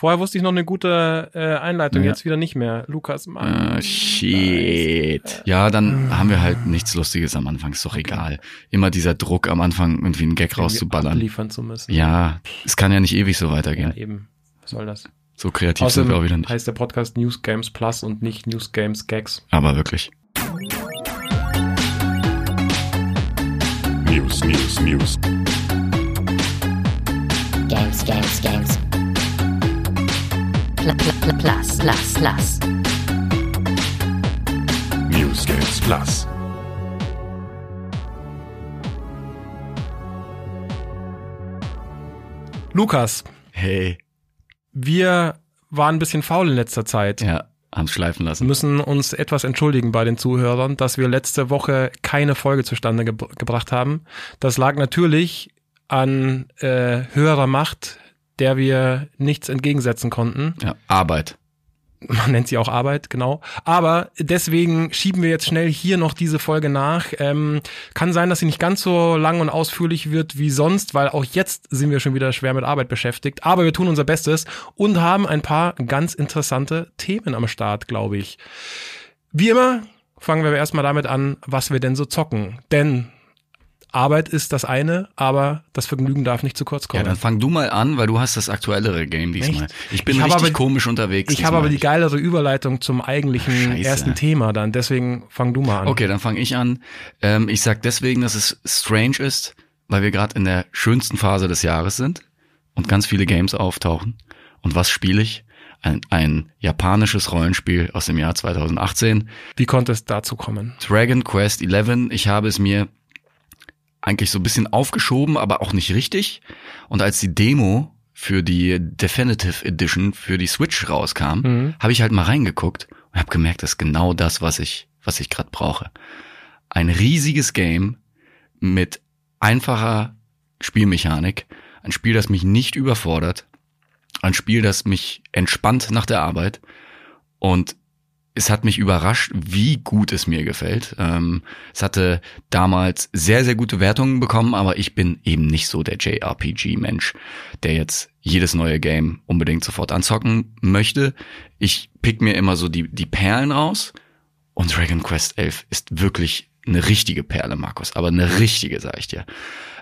Vorher wusste ich noch eine gute äh, Einleitung, Ja. jetzt wieder nicht mehr. Lukas, Mann. Ah, shit. Ja, dann haben wir halt nichts Lustiges am Anfang, ist doch egal. Immer dieser Druck am Anfang, irgendwie einen Gag Irgendwie rauszuballern. Abliefern zu müssen. Ja, es kann ja nicht ewig so ja, weitergehen. eben. Was soll das? So kreativ sind wir auch wieder Außerdem nicht. heißt der Podcast News Games Plus und nicht News Games Gags. Aber wirklich. News, News, News. Games, games, games. Pl pl pl plus, plus, plus. News Games Plus. Lukas, Hey. wir waren ein bisschen faul in letzter Zeit. Ja, haben's schleifen Wir lassen. müssen uns etwas entschuldigen bei den Zuhörern, dass wir letzte Woche keine Folge zustande ge gebracht haben. Das lag natürlich an äh, höherer Macht, der wir nichts entgegensetzen konnten. Ja, Arbeit. Man nennt sie auch Arbeit, genau. Aber deswegen schieben wir jetzt schnell hier noch diese Folge nach. Ähm, kann sein, dass sie nicht ganz so lang und ausführlich wird wie sonst, weil auch jetzt sind wir schon wieder schwer mit Arbeit beschäftigt. Aber wir tun unser Bestes und haben ein paar ganz interessante Themen am Start, glaube ich. Wie immer fangen wir erstmal damit an, was wir denn so zocken. Denn Arbeit ist das eine, aber das Vergnügen darf nicht zu kurz Ja, kommen. dann fang du mal an, weil du hast das aktuellere Game diesmal. Echt? Ich bin Ich richtig aber- komisch unterwegs. Ich habe aber die geilere Überleitung zum eigentlichen Scheiße. ersten Thema dann. Deswegen fang du mal an. Okay, dann fange ich an. Ähm, ich sag deswegen, dass es strange ist, weil wir gerade in der schönsten Phase des Jahres sind und ganz viele Games auftauchen. Und was spiele ich? Ein, ein japanisches Rollenspiel aus dem Jahr 2018. Wie konnte es dazu kommen? Dragon Quest 11. Ich habe es mir eigentlich so ein bisschen aufgeschoben, aber auch nicht richtig. Und als die Demo für die Definitive Edition für die Switch rauskam, Mhm. habe ich halt mal reingeguckt und habe gemerkt, das ist genau das, was ich, was ich gerade brauche. Ein riesiges Game mit einfacher Spielmechanik, ein Spiel, das mich nicht überfordert, ein Spiel, das mich entspannt nach der Arbeit und es hat mich überrascht, wie gut es mir gefällt. Ähm, es hatte damals sehr, sehr gute Wertungen bekommen, aber ich bin eben nicht so der JRPG-Mensch, der jetzt jedes neue Game unbedingt sofort anzocken möchte. Ich pick mir immer so die, die Perlen raus und Dragon Quest 11 ist wirklich eine richtige Perle, Markus, aber eine richtige, sag ich dir.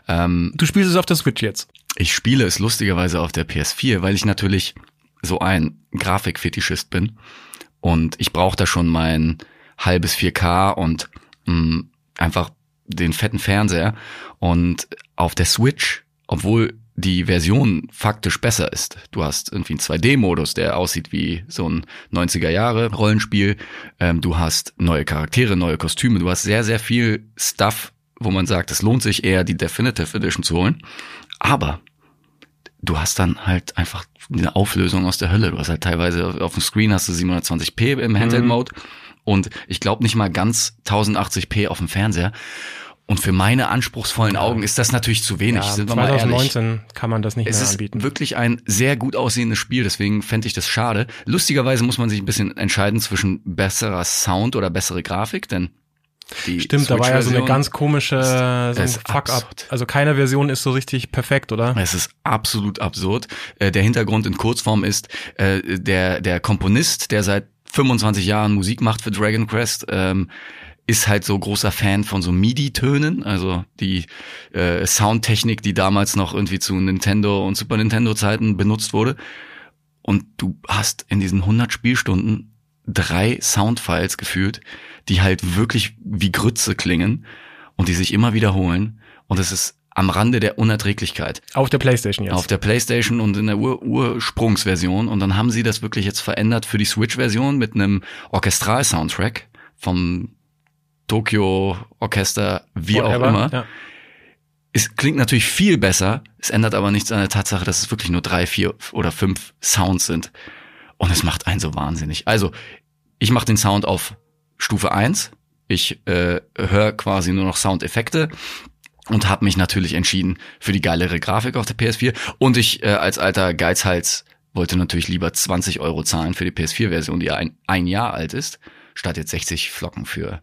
Ähm, Du spielst es auf der Switch jetzt. ich spiele es lustigerweise auf der PS4, weil ich natürlich so ein Grafikfetischist bin und ich brauche da schon mein halbes 4K und mh, einfach den fetten Fernseher und auf der Switch, obwohl die Version faktisch besser ist. Du hast irgendwie einen 2D-Modus, der aussieht wie so ein 90er Jahre Rollenspiel. Ähm, du hast neue Charaktere, neue Kostüme. Du hast sehr, sehr viel Stuff, wo man sagt, es lohnt sich eher die Definitive Edition zu holen. Aber du hast dann halt einfach eine Auflösung aus der Hölle. Du hast halt teilweise auf dem Screen hast du 720p im Handheld-Mode und ich glaube nicht mal ganz 1080p auf dem Fernseher. Und für meine anspruchsvollen Augen ist das natürlich zu wenig, Ja, sind wir mal ehrlich. 2019 kann man das nicht Es mehr ist anbieten. wirklich ein sehr gut aussehendes Spiel, deswegen fände ich das schade. Lustigerweise muss man sich ein bisschen entscheiden zwischen besserer Sound oder bessere Grafik, denn die Stimmt, da war ja so eine ganz komische so ein Fuck-up. Also keine Version ist so richtig perfekt, oder? Es ist absolut absurd. Äh, der Hintergrund in Kurzform ist, äh, der, der Komponist, der seit 25 Jahren Musik macht für Dragon Quest, ähm, ist halt so großer Fan von so MIDI-Tönen, also die äh, Soundtechnik, die damals noch irgendwie zu Nintendo und Super Nintendo Zeiten benutzt wurde. Und du hast in diesen 100 Spielstunden drei Soundfiles gefühlt, die halt wirklich wie Grütze klingen und die sich immer wiederholen. Und es ist am Rande der Unerträglichkeit Auf der Playstation jetzt. auf der PlayStation und in der Ur Ursprungsversion. Und dann haben sie das wirklich jetzt verändert für die Switch-Version mit einem Orchestral-Soundtrack vom Tokyo Orchester, wie auch Whatever, immer. Ja. Es klingt natürlich viel besser, es ändert aber nichts an der Tatsache, dass es wirklich nur drei, vier oder fünf Sounds sind. Und es macht einen so wahnsinnig. Also, ich mache den Sound auf Stufe 1. Ich äh, höre quasi nur noch Soundeffekte und habe mich natürlich entschieden für die geilere Grafik auf der PS4. Und ich äh, als alter Geizhals wollte natürlich lieber 20 Euro zahlen für die PS4-Version, die ein, ein Jahr alt ist, statt jetzt 60 Flocken für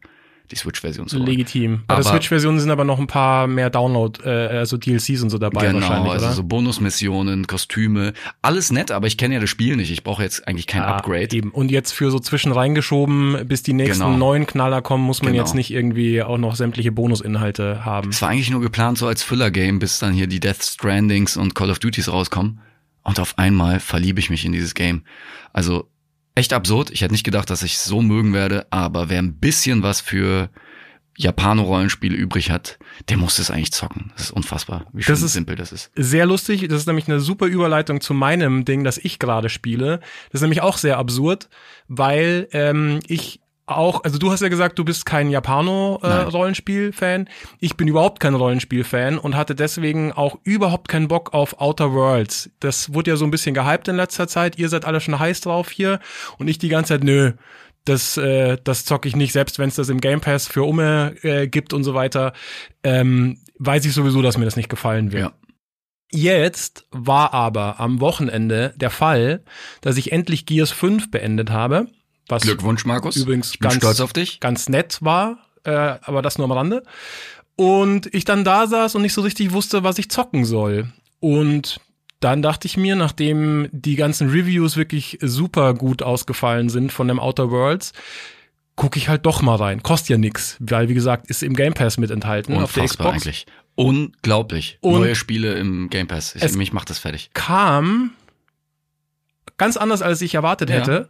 die Switch-Version zu holen. Legitim. Bei der Aber- Switch-Version sind aber noch ein paar mehr Download, äh, also DLCs und so dabei Genau, wahrscheinlich, also oder? so Bonusmissionen, Kostüme, alles nett, aber ich kenne ja das Spiel nicht. Ich brauche jetzt eigentlich kein Ah, Upgrade. Eben. Und jetzt für so zwischen reingeschoben, bis die nächsten Genau. neuen Knaller kommen, muss man Genau. jetzt nicht irgendwie auch noch sämtliche Bonusinhalte haben. Es war eigentlich nur geplant so als Filler-Game, bis dann hier die Death Strandings und Call of Duties rauskommen. Und auf einmal verliebe ich mich in dieses Game. Also echt absurd. Ich hätte nicht gedacht, dass ich es so mögen werde, aber wer ein bisschen was für Japano-Rollenspiele übrig hat, der muss das eigentlich zocken. Das ist unfassbar, wie schön Das ist- simpel das ist. Sehr lustig, das ist nämlich eine super Überleitung zu meinem Ding, das ich gerade spiele. Das ist nämlich auch sehr absurd, weil ähm, ich auch, also du hast ja gesagt, du bist kein. Japano-Rollenspiel-Fan. ich bin überhaupt kein Rollenspiel-Fan und hatte deswegen auch überhaupt keinen Bock auf Outer Worlds. Das wurde ja so ein bisschen gehypt in letzter Zeit. Ihr seid alle schon heiß drauf hier und ich die ganze Zeit, nö, das, äh, das zocke ich nicht, selbst wenn es das im Game Pass für Umme äh, gibt und so weiter. Ähm, weiß ich sowieso, dass mir das nicht gefallen wird. Ja. Jetzt war aber am Wochenende der Fall, dass ich endlich Gears 5 beendet habe. Was Glückwunsch, Markus. Übrigens ich bin ganz- stolz auf dich. ganz nett war, äh, aber das nur am Rande. Und ich dann da saß und nicht so richtig wusste, was ich zocken soll. Und dann dachte ich mir, nachdem die ganzen Reviews wirklich super gut ausgefallen sind von dem Outer Worlds, gucke ich halt doch mal rein. Kostet ja nix, weil wie gesagt, ist im Game Pass mit enthalten auf der Unfassbar Xbox. eigentlich. Unglaublich. Und- Neue Spiele im Game Pass. Ich, mich macht das fertig. kam ganz anders, als ich erwartet Ja. hätte.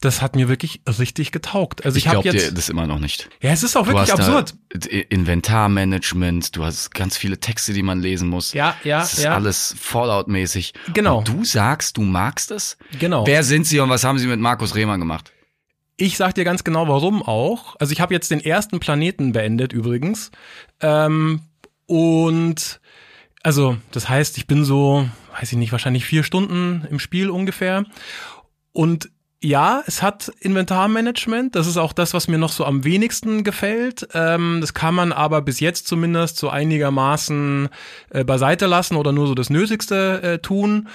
Das hat mir wirklich richtig getaugt. Also ich, Ich habe glaube dir das immer noch nicht. ja, es ist auch Du wirklich absurd. Inventarmanagement, du hast ganz viele Texte, die man lesen muss. Ja, ja, Das ist ja. alles Fallout-mäßig. Genau. Und du sagst, du magst es? Genau. Wer sind sie und was haben sie mit Markus Rehmann gemacht? Ich sag dir ganz genau, warum auch. Also ich habe jetzt den ersten Planeten beendet übrigens. Ähm, und also das heißt, ich bin so, weiß ich nicht, wahrscheinlich vier Stunden im Spiel ungefähr. Und ja, es hat Inventarmanagement. Das ist auch das, was mir noch so am wenigsten gefällt. Ähm, das kann man aber bis jetzt zumindest so einigermaßen äh, beiseite lassen oder nur so das Nötigste äh, tun.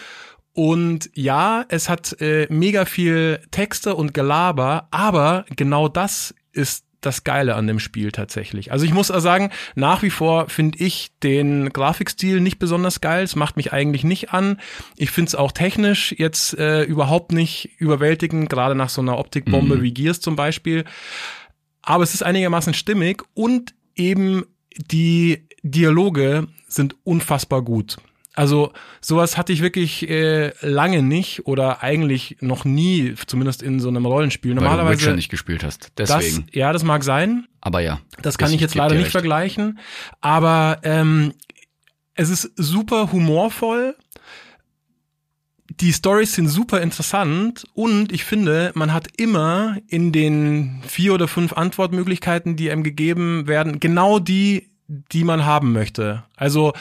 Und ja, es hat äh, mega viel Texte und Gelaber, aber genau das ist das Geile an dem Spiel tatsächlich. Also ich muss auch sagen, nach wie vor finde ich den Grafikstil nicht besonders geil. Es macht mich eigentlich nicht an. Ich finde es auch technisch jetzt äh, überhaupt nicht überwältigend, gerade nach so einer Optikbombe Mhm. wie Gears zum Beispiel. Aber es ist einigermaßen stimmig und eben die Dialoge sind unfassbar gut. Also sowas hatte ich wirklich äh, lange nicht oder eigentlich noch nie, zumindest in so einem Rollenspiel. Weil du Normalerweise Witcher nicht gespielt hast. das, Deswegen. ja, das mag sein. Aber ja. Das kann ich jetzt leider nicht recht. vergleichen. Aber ähm, es ist super humorvoll. Die Stories sind super interessant und ich finde, man hat immer in den vier oder fünf Antwortmöglichkeiten, die einem gegeben werden, genau die, die man haben möchte. Also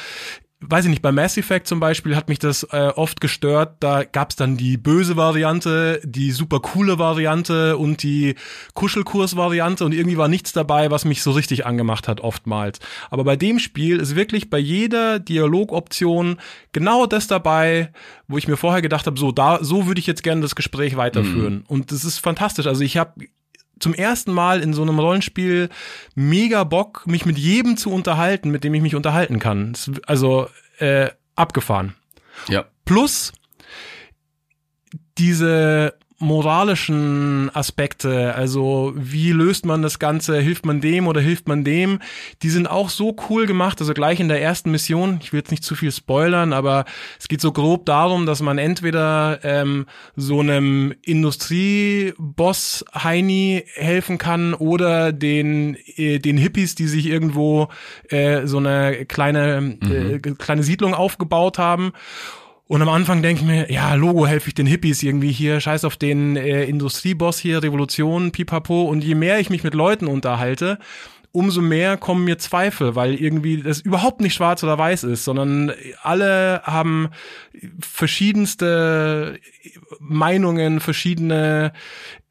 weiß ich nicht, bei Mass Effect zum Beispiel hat mich das äh, oft gestört. Da gab's dann die böse Variante, die super coole Variante und die Kuschelkurs-Variante und irgendwie war nichts dabei, was mich so richtig angemacht hat, oftmals. Aber bei dem Spiel ist wirklich bei jeder Dialogoption genau das dabei, wo ich mir vorher gedacht habe, so da, so würde ich jetzt gerne das Gespräch weiterführen. Und das ist fantastisch. Also ich habe zum ersten Mal in so einem Rollenspiel mega Bock, mich mit jedem zu unterhalten, mit dem ich mich unterhalten kann. Also äh, abgefahren. Ja. Plus diese moralischen Aspekte, also wie löst man das Ganze, hilft man dem oder hilft man dem, die sind auch so cool gemacht, also gleich in der ersten Mission, ich will jetzt nicht zu viel spoilern, aber es geht so grob darum, dass man entweder ähm, so einem Industrieboss Heini helfen kann oder den, äh, den Hippies, die sich irgendwo äh, so eine kleine, äh, kleine Siedlung aufgebaut haben. Und am Anfang denke ich mir, ja, Logo helfe ich den Hippies irgendwie hier, scheiß auf den äh, Industrieboss hier, Revolution, pipapo. Und je mehr ich mich mit Leuten unterhalte, umso mehr kommen mir Zweifel, weil irgendwie das überhaupt nicht schwarz oder weiß ist, sondern alle haben verschiedenste Meinungen, verschiedene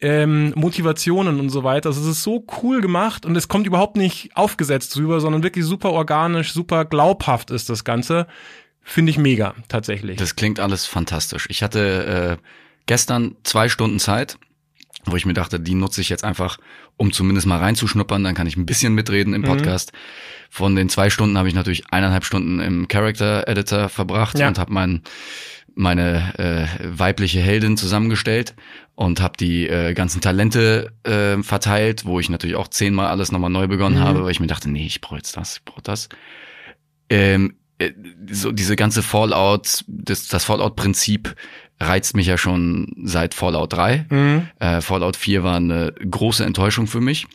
ähm, Motivationen und so weiter. Also es ist so cool gemacht und es kommt überhaupt nicht aufgesetzt rüber, sondern wirklich super organisch, super glaubhaft ist das Ganze. Finde ich mega, tatsächlich. Das klingt alles fantastisch. Ich hatte äh, gestern zwei Stunden Zeit wo ich mir dachte, die nutze ich jetzt einfach, um zumindest mal reinzuschnuppern, dann kann ich ein bisschen mitreden im Podcast. Von den zwei Stunden habe ich natürlich eineinhalb Stunden im Character Editor verbracht Ja. und habe mein, meine äh, weibliche Heldin zusammengestellt und habe die äh, ganzen Talente äh, verteilt, wo ich natürlich auch zehnmal alles nochmal neu begonnen Mhm. habe, weil ich mir dachte, nee, ich brauche jetzt das, ich brauche das. Ähm, äh, so diese ganze Fallout, das, das Fallout-Prinzip reizt mich ja schon seit Fallout 3. Mhm. Äh, Fallout 4 war eine große Enttäuschung für mich.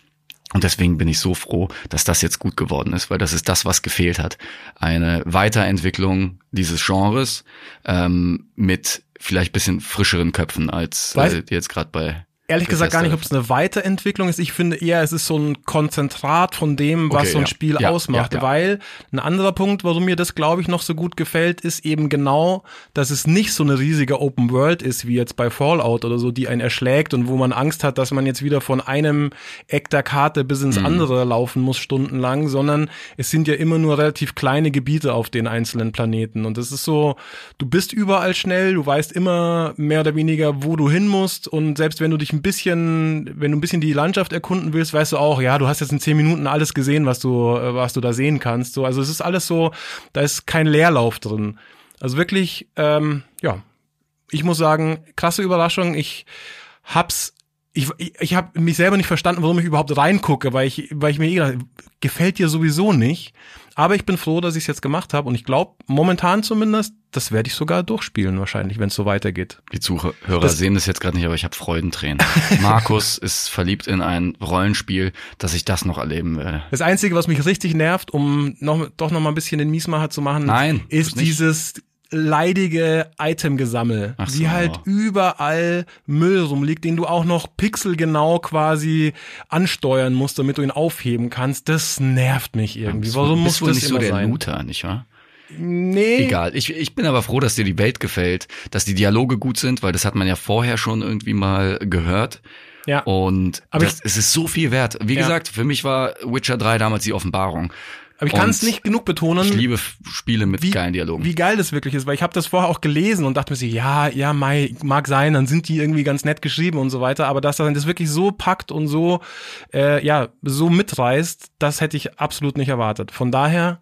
Und deswegen bin ich so froh, dass das jetzt gut geworden ist, weil das ist das, was gefehlt hat. Eine Weiterentwicklung dieses Genres ähm, mit vielleicht bisschen frischeren Köpfen als äh, jetzt gerade bei. Ehrlich gesagt gar nicht, ob es eine Weiterentwicklung ist. Ich finde eher, es ist so ein Konzentrat von dem, was Okay, so ein ja. Spiel Ja, ausmacht. ja. Weil ein anderer Punkt, warum mir das, glaube ich, noch so gut gefällt, ist eben genau, dass es nicht so eine riesige Open World ist, wie jetzt bei Fallout oder so, die einen erschlägt und wo man Angst hat, dass man jetzt wieder von einem Eck der Karte bis Mhm. ins andere laufen muss, stundenlang, sondern es sind ja immer nur relativ kleine Gebiete auf den einzelnen Planeten. Und das ist so, du bist überall schnell, du weißt immer mehr oder weniger, wo du hin musst und selbst wenn du dich ein bisschen, wenn du ein bisschen die Landschaft erkunden willst, weißt du auch, ja, du hast jetzt in zehn Minuten alles gesehen, was du, äh, was du da sehen kannst. So, also es ist alles so, da ist kein Leerlauf drin. Also wirklich, ähm, ja, ich muss sagen, krasse Überraschung. Ich hab's, ich, ich, habe mich selber nicht verstanden, warum ich überhaupt reingucke, weil ich, weil ich mir eh gedacht, gefällt dir sowieso nicht. Aber ich bin froh, dass ich es jetzt gemacht habe und ich glaube, momentan zumindest, das werde ich sogar durchspielen wahrscheinlich, wenn es so weitergeht. Die Zuhörer Das- sehen das jetzt gerade nicht, aber ich habe Freudentränen. Markus ist verliebt in ein Rollenspiel, dass ich das noch erleben werde. Das Einzige, was mich richtig nervt, um noch, doch noch mal ein bisschen den Miesmacher zu machen, Nein, ist dieses leidige Itemgesammel, Ach so. wie halt überall Müll rumliegt, den du auch noch pixelgenau quasi ansteuern musst, damit du ihn aufheben kannst. Das nervt mich irgendwie. Warum muss bist wohl das nicht so immer der sein? Looter, nicht wahr? Nee. Egal. Ich, ich bin aber froh, dass dir die Welt gefällt, dass die Dialoge gut sind, weil das hat man ja vorher schon irgendwie mal gehört. Ja. Und Aber das, es ist so viel wert. Wie Ja. gesagt, für mich war Witcher 3 damals die Offenbarung. Aber ich kann es nicht genug betonen. Ich liebe Spiele mit wie, geilen Dialogen. wie geil das wirklich ist, weil ich habe das vorher auch gelesen und dachte mir so, ja, ja, Mai, mag sein, dann sind die irgendwie ganz nett geschrieben und so weiter, aber dass er das wirklich so packt und so, äh, ja, so mitreißt, das hätte ich absolut nicht erwartet. Von daher,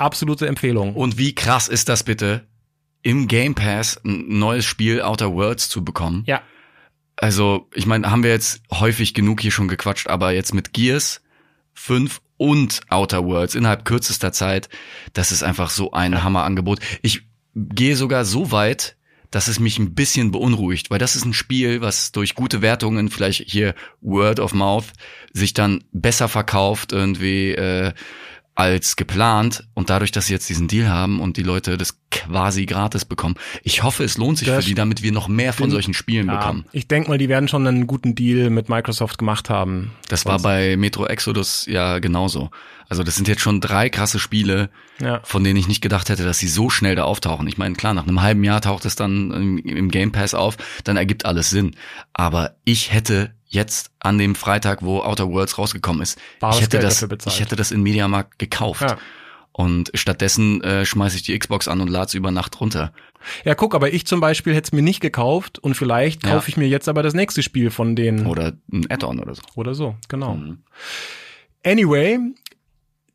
absolute Empfehlung. Und wie krass ist das bitte, im Game Pass ein neues Spiel Outer Worlds zu bekommen? ja, Also, ich meine, haben wir jetzt häufig genug hier schon gequatscht, aber jetzt mit Gears 5 und Outer Worlds innerhalb kürzester Zeit, das ist einfach so ein Hammerangebot. Ich gehe sogar so weit, dass es mich ein bisschen beunruhigt, weil das ist ein Spiel, was durch gute Wertungen, vielleicht hier Word of Mouth, sich dann besser verkauft irgendwie äh, als geplant und dadurch, dass sie jetzt diesen Deal haben und die Leute das quasi gratis bekommen. Ich hoffe, es lohnt sich Das für die, damit wir noch mehr von solchen Spielen ja, bekommen. ich denke mal, die werden schon einen guten Deal mit Microsoft gemacht haben. Das war bei Metro Exodus ja genauso. Also das sind jetzt schon drei krasse Spiele, Ja. von denen ich nicht gedacht hätte, dass sie so schnell da auftauchen. Ich meine, klar, nach einem halben Jahr taucht es dann im Game Pass auf, dann ergibt alles Sinn. Aber ich hätte jetzt an dem Freitag, wo Outer Worlds rausgekommen ist, Bares ich hätte Geld das, ich hätte das in Mediamarkt gekauft. Ja. Und stattdessen äh, schmeiße ich die Xbox an und lade über Nacht runter. Ja, guck, aber ich zum Beispiel hätte es mir nicht gekauft und vielleicht Ja. kaufe ich mir jetzt aber das nächste Spiel von denen. Oder ein Add-on oder so. Oder so, genau. Mhm. Anyway,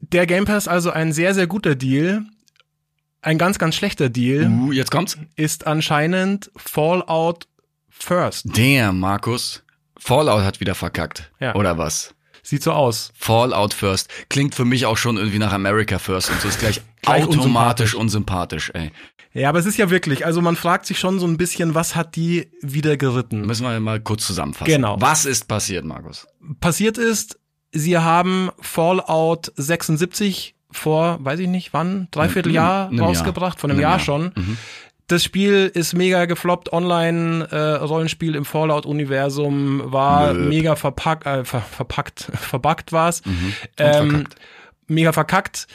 der Game Pass also ein sehr, sehr guter Deal. Ein ganz, ganz schlechter Deal Uh, jetzt kommt's. ist anscheinend Fallout First. Der Markus. Fallout hat wieder verkackt. Ja. Oder was? Sieht so aus. Fallout First. Klingt für mich auch schon irgendwie nach America First und so ist gleich, Gleich automatisch unsympathisch, ey. Ja, aber es ist ja wirklich, also man fragt sich schon so ein bisschen, was hat die wieder geritten? Müssen wir mal kurz zusammenfassen. Genau. Was ist passiert, Markus? Passiert ist, sie haben Fallout 76 vor, weiß ich nicht wann, dreiviertel Jahr rausgebracht, von einem Einem Jahr, Jahr. schon. Mhm. Das Spiel ist mega gefloppt, Online-Rollenspiel im Fallout-Universum war Nö. mega verpackt, äh, ver verpackt, verbuggt war's, Mhm. Und ähm, verkackt. mega verkackt.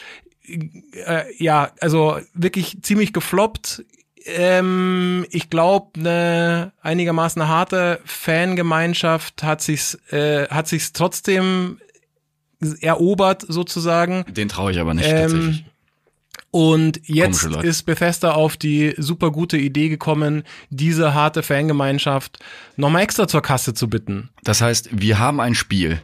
Äh, ja, also wirklich ziemlich gefloppt. Ähm, ich glaube, eine einigermaßen harte Fangemeinschaft hat sich's, äh, hat sich's trotzdem erobert sozusagen. Den traue ich aber nicht Ähm, tatsächlich. Und jetzt ist Bethesda auf die super gute Idee gekommen, diese harte Fangemeinschaft nochmal extra zur Kasse zu bitten. Das heißt, wir haben ein Spiel,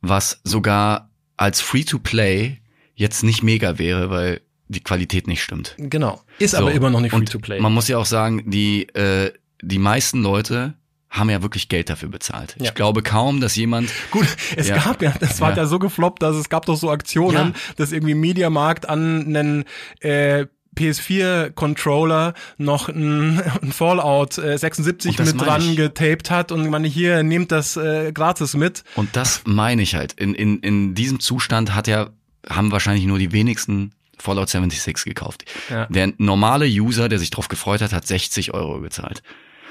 was sogar als Free-to-Play jetzt nicht mega wäre, weil die Qualität nicht stimmt. Genau. Ist So. aber immer noch nicht free Und to play. Man muss ja auch sagen, die, äh, die meisten Leute haben ja wirklich Geld dafür bezahlt. Ja. Ich glaube kaum, dass jemand Gut, es Ja. gab ja, das war Ja. ja so gefloppt, dass es gab doch so Aktionen, dass irgendwie Mediamarkt an einen äh, PS4-Controller noch ein, ein Fallout äh, 76 Und das mit dran ich. getaped hat und man hier nehmt das äh, gratis mit. Und das meine ich halt. In, in, in diesem Zustand hat ja, haben wahrscheinlich nur die wenigsten Fallout 76 gekauft. Ja. Der normale User, der sich drauf gefreut hat, hat 60 Euro gezahlt.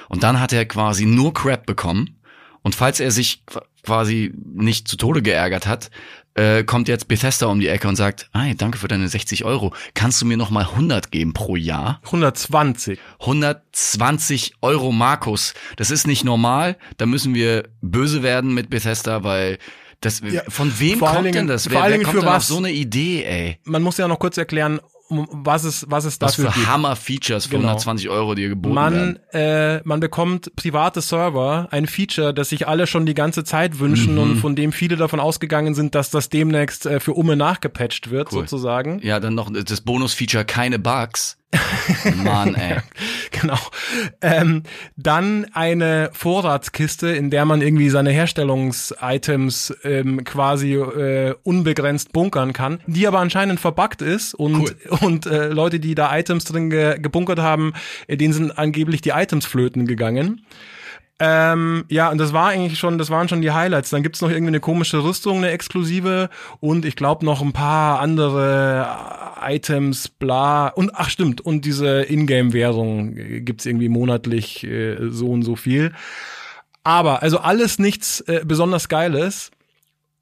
Und dann hat er quasi nur Crap bekommen. Und falls er sich qu- quasi nicht zu Tode geärgert hat, äh, kommt jetzt Bethesda um die Ecke und sagt, hey, danke für deine 60 Euro. Kannst du mir noch mal 100 geben pro Jahr? 120. 120 Euro Markus. Das ist nicht normal. Da müssen wir böse werden mit Bethesda, weil das, Ja, von wem vor kommt denn Dingen- das? vor Wer, allen wer kommt für denn auf was? so eine Idee, ey? Man muss ja noch kurz erklären, was es, was es Was dafür für gibt. Hammer-Features für Genau. 120 Euro dir geboten Man, werden. äh, man bekommt private Server, ein Feature, das sich alle schon die ganze Zeit wünschen Mhm. und von dem viele davon ausgegangen sind, dass das demnächst äh, für Umme nachgepatcht wird, Cool. sozusagen. Ja, dann noch das Bonus-Feature, keine Bugs. Mann, ey. Genau. Ähm, dann eine Vorratskiste, in der man irgendwie seine Herstellungsitems ähm, quasi äh, unbegrenzt bunkern kann, die aber anscheinend verbuggt ist und Cool. und äh, Leute, die da Items drin ge gebunkert haben, äh, denen sind angeblich die Items flöten gegangen. Ähm, ja, und das war eigentlich schon, das waren schon die Highlights. Dann gibt's noch irgendwie eine komische Rüstung, eine exklusive und ich glaube noch ein paar andere äh, Items, bla. Und ach stimmt, und diese Ingame-Währung äh, gibt's irgendwie monatlich äh, so und so viel. Aber, also alles nichts äh, besonders Geiles.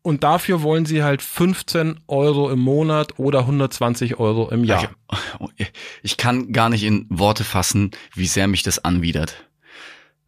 Und dafür wollen sie halt 15 Euro im Monat oder 120 Euro im Jahr. Ich, ich kann gar nicht in Worte fassen, wie sehr mich das anwidert.